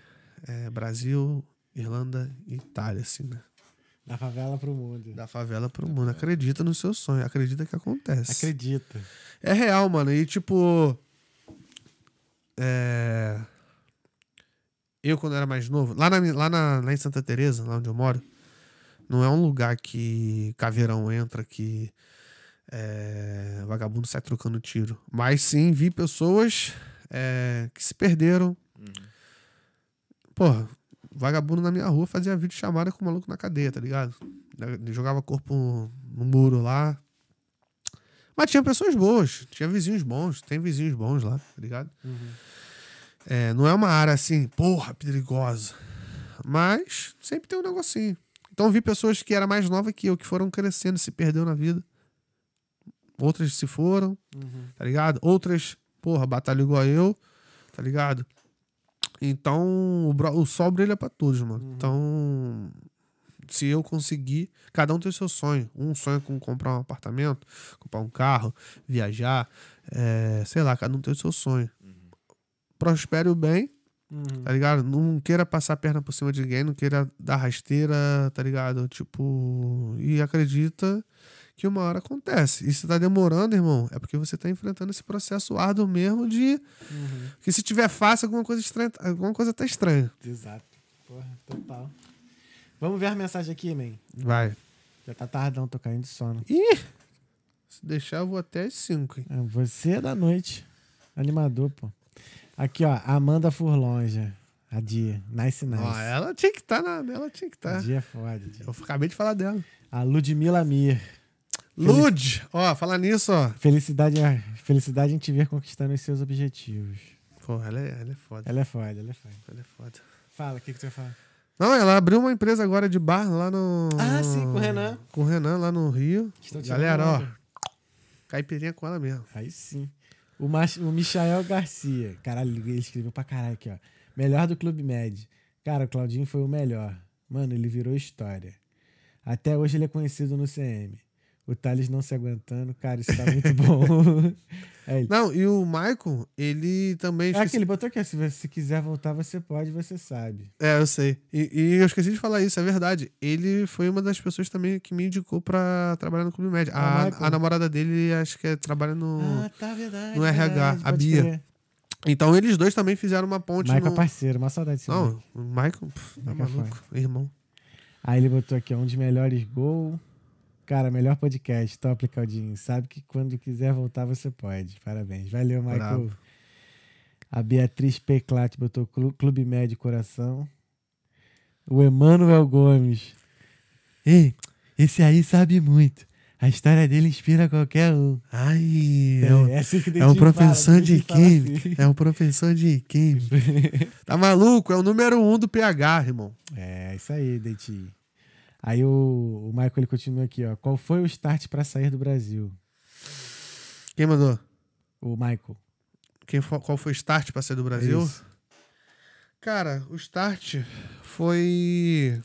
é, Brasil, Irlanda e Itália, assim, né? Da favela pro mundo. Da favela pro mundo. Acredita no seu sonho, acredita que acontece. Acredita. É real, mano. E tipo. É... Eu, quando era mais novo, lá, na, lá, na, lá em Santa Teresa, lá onde eu moro, não é um lugar que caveirão entra, que é, vagabundo sai trocando tiro. Mas sim, vi pessoas é, que se perderam. Porra, vagabundo na minha rua fazia vídeo chamada com o maluco na cadeia, tá ligado? Ele Jogava corpo no muro lá, mas tinha pessoas boas, tinha vizinhos bons, tem vizinhos bons lá, tá ligado? É, não é uma área assim, porra, perigosa. Mas sempre tem um negocinho. Então vi pessoas que eram mais novas que eu, que foram crescendo, se perdeu na vida. Outras se foram, tá ligado? Outras, porra, batalham igual eu, tá ligado? Então o, o sol brilha pra todos, mano. Então, se eu conseguir, cada um tem o seu sonho. Um sonha com comprar um apartamento, comprar um carro, viajar, é, sei lá, cada um tem o seu sonho. Prospere o bem, Uhum. tá ligado? Não queira passar a perna por cima de ninguém, não queira dar rasteira, tá ligado? Tipo, e acredita que uma hora acontece. E se tá demorando, irmão, é porque você tá enfrentando esse processo árduo mesmo de Uhum. que se tiver fácil, alguma coisa estranha, alguma coisa tá estranha. Exato. Porra, total. Vamos ver a mensagem aqui, man. Vai. Já tá tardão, tô caindo de sono. Ih! Se deixar, eu vou até as 5, hein? É, Você é da noite. Animador, pô. Aqui, ó. Amanda Furlonja. A Dia. Nice, nice. Ó, ela tinha que estar na. Ela tinha que A estar. Dia é foda. Dia. Eu acabei de falar dela. A Ludmila Mir. Lud! Ó, falar nisso, ó. Felicidade, felicidade em te ver conquistando os seus objetivos. Pô, ela é, ela é foda. Ela é foda, ela é foda. Ela é foda. Fala, o que, que você fala? Não, ela abriu uma empresa agora de bar lá no. Ah, sim, com o Renan. Com o Renan lá no Rio. Galera, ó. Caipirinha com ela mesmo. Aí sim. O, Mach, o Michael Garcia. Caralho, ele escreveu pra caralho aqui, ó. Melhor do Clube Med. Cara, o Claudinho foi o melhor. Mano, ele virou história. Até hoje ele é conhecido no CM. O Thales não se aguentando. Cara, isso tá muito bom. É, ele. Não, e o Michael, ele também. é esqueci- aquele, botou aqui, ó, se você quiser voltar, você pode, você sabe. É, eu sei. E, e eu esqueci de falar isso, é verdade. Ele foi uma das pessoas também que me indicou pra trabalhar no Clube Médio. Ah, A, a namorada dele, acho que é, trabalha no. Ah, tá, verdade. no RH, verdade, a Bia. crer. Então eles dois também fizeram uma ponte Michael no. é parceiro, uma saudade desse. Não, o Michael, pff, tá Michael é maluco, irmão. Aí ele botou aqui, um dos melhores gol. Cara, melhor podcast, top, Claudinho. Sabe que quando quiser voltar, você pode. Parabéns. Valeu, Michael. Bravo. A Beatriz Peclat botou Clu- Clube Médio Coração. O Emanuel Gomes. Ei, esse aí sabe muito. A história dele inspira qualquer um. Ai, é, o- É, assim é um fala, professor de química. assim. É um professor de química. tá maluco? É o número um do PH, irmão. É, isso aí, Dentinho. Aí o, o Michael ele continua aqui, ó. Qual foi o start pra sair do Brasil? Quem mandou? O Michael. Quem fo- qual foi o start pra sair do Brasil? Isso. Cara, o start foi.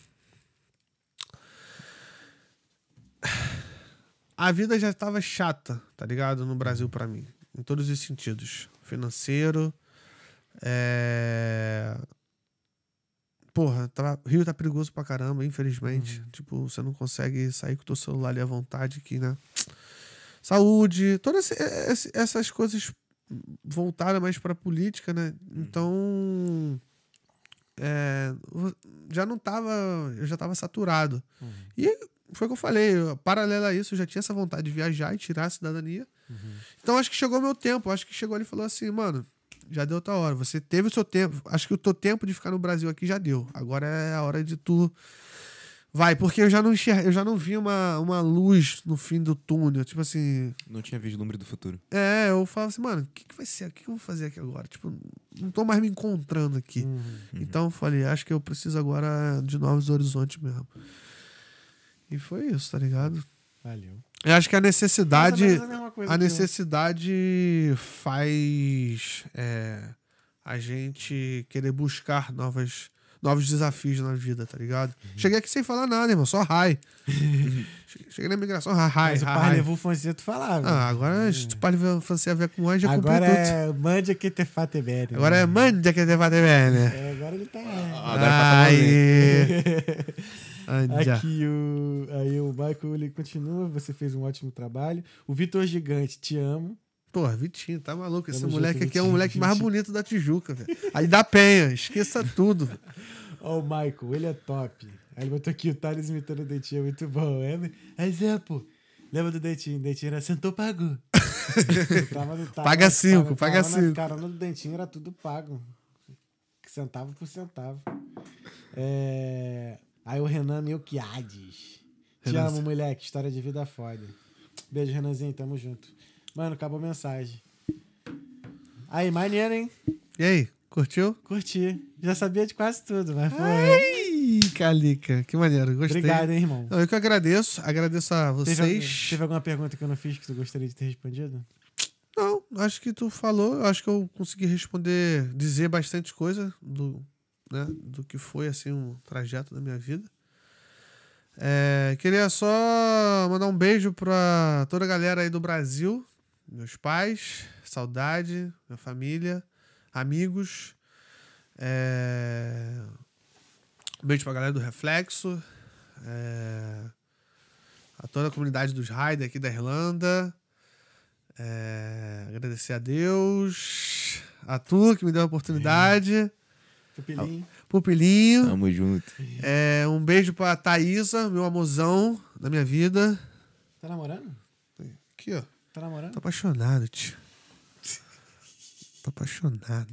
A vida já tava chata, tá ligado? No Brasil pra mim. Em todos os sentidos. Financeiro. É... Porra, tava... Rio tá perigoso pra caramba, infelizmente. Tipo, você não consegue sair com o teu celular ali à vontade aqui, né? Saúde, todas esse- esse- essas coisas voltaram mais pra política, né? Então. é, já não tava. Eu já tava saturado. E foi o que eu falei. eu- Paralelo a isso, eu já tinha essa vontade de viajar e tirar a cidadania. Então acho que chegou o meu tempo. Acho que chegou ali e falou assim, mano, já deu outra hora. Você teve o seu tempo. Acho que o teu tempo de ficar no Brasil aqui já deu. Agora é a hora de tu. Vai, porque eu já não enxer... eu já não vi uma, uma luz no fim do túnel. Tipo assim, Não tinha vislumbre do futuro. é, eu falo assim, mano, o que, que vai ser? O que, que eu vou fazer aqui agora? Tipo, não tô mais me encontrando aqui. Uhum. Então eu falei, acho que eu preciso agora de novos horizontes mesmo. E foi isso, tá ligado? Valeu. Eu acho que a necessidade. A A que eu. necessidade faz é, a gente querer buscar novas, novos desafios na vida, tá ligado? Uhum. Cheguei aqui sem falar nada, irmão, só hi. Cheguei na imigração, hi, Mas o hi. Parlevou Fonseca tu falava. Ah, agora se tu ver francês a ver com anjo, já cumpriu agora tudo. é mande que te fate bene. Agora é mande que te bem, né? É, agora ele tá. Agora tá Aí. Anja. Aqui o. Aí o Michael ele continua. Você fez um ótimo trabalho. O Vitor Gigante, te amo. Pô, Vitinho, tá maluco? Esse Tamo moleque junto, aqui é o Vitinho, moleque mais Vitinho. bonito da Tijuca, velho. Aí da Penha, esqueça tudo. Ó, o Michael, ele é top. Aí ele botou aqui o Thales imitando o Dentinho, é muito bom. É, exemplo. Lembra do Dentinho? Dentinho era sentou, pagou. Tava no- tava- Paga cinco, tava- paga cinco. carona do Dentinho era tudo pago. Centavo por centavo. É... Aí o Renan Melquiades. Te Renan. amo, moleque. História de vida foda. Beijo, Renanzinho. Tamo junto. Mano, acabou a mensagem. Aí, maneiro, hein? E aí, curtiu? Curti. Já sabia de quase tudo, mas foi. Ai, Calica, que maneiro, gostei. Obrigado, hein, irmão. Eu que agradeço, agradeço a Teve, vocês. teve alguma pergunta que eu não fiz que tu gostaria de ter respondido? Não, acho que tu falou, acho que eu consegui responder, dizer bastante coisa do, né, do que foi assim um trajeto da minha vida. É, queria só mandar um beijo pra toda a galera aí do Brasil, meus pais, saudade, minha família, amigos. É, um beijo pra galera do Reflexo, é, a toda a comunidade dos Raider aqui da Irlanda. É, agradecer a Deus, a tu que me deu a oportunidade, Pupilinho. Pupilinho. Tamo junto. É, um beijo pra Thaísa, meu amorzão da minha vida. Tá namorando? Aqui, ó. Tá namorando? Tô apaixonado, tio. Tô apaixonado.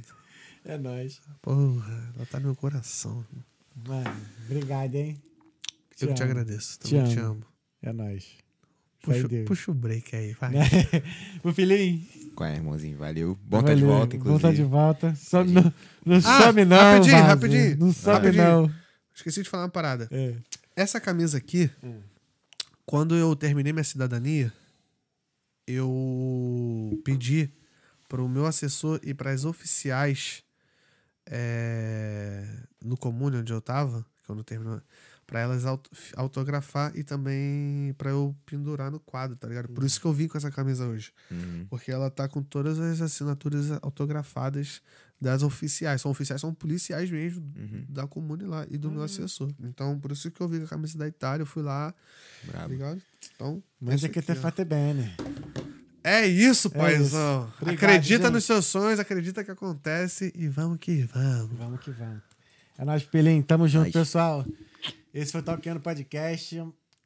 É nóis. Porra, ela tá no meu coração. Mano, obrigado, hein? Eu que te amo. agradeço. Te Também te amo. amo. É nóis. Puxa, puxa o break aí, vai. Pupilinho. Qual é, irmãozinho? Valeu. Bom tá de volta, inclusive. Bom tá de volta. Só, não não Ah, some não, rapidinho, vaso. rapidinho. Não some Rapidinho. não. Esqueci de falar uma parada. É. Essa camisa aqui, Hum. quando eu terminei minha cidadania, eu pedi para o meu assessor e para as oficiais é, no comune onde eu tava, quando terminou, para elas aut- autografar e também para eu pendurar no quadro, tá ligado? Por isso que eu vim com essa camisa hoje. Uhum. Porque ela tá com todas as assinaturas autografadas das oficiais. São oficiais, são policiais mesmo Uhum. da comune lá e do meu assessor. Então, por isso que eu vi com a camisa da Itália, eu fui lá, tá Brabo. ligado? Então, Mas é que te ó. fate bene. é isso, É paizão. isso. Obrigado, acredita gente. nos seus sonhos, acredita que acontece e vamos que vamos. Vamos que vamos. É nóis, Pupilinho. Tamo junto, pessoal. Esse foi o Talkando Podcast.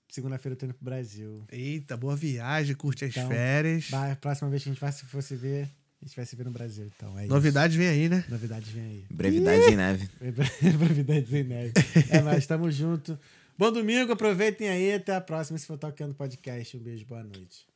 Segunda-feira eu tô indo pro Brasil. Eita, boa viagem, curte as Então, férias. Vai, próxima vez que a gente vai se for se ver, a gente vai se ver no Brasil. Então, é Novidades vem aí, né? isso. Novidades vem aí. Brevidades em neve. Novidades em neve. É nóis, tamo junto. Bom domingo, aproveitem aí. Até a próxima. Esse foi o Talkando Podcast. Um beijo, boa noite.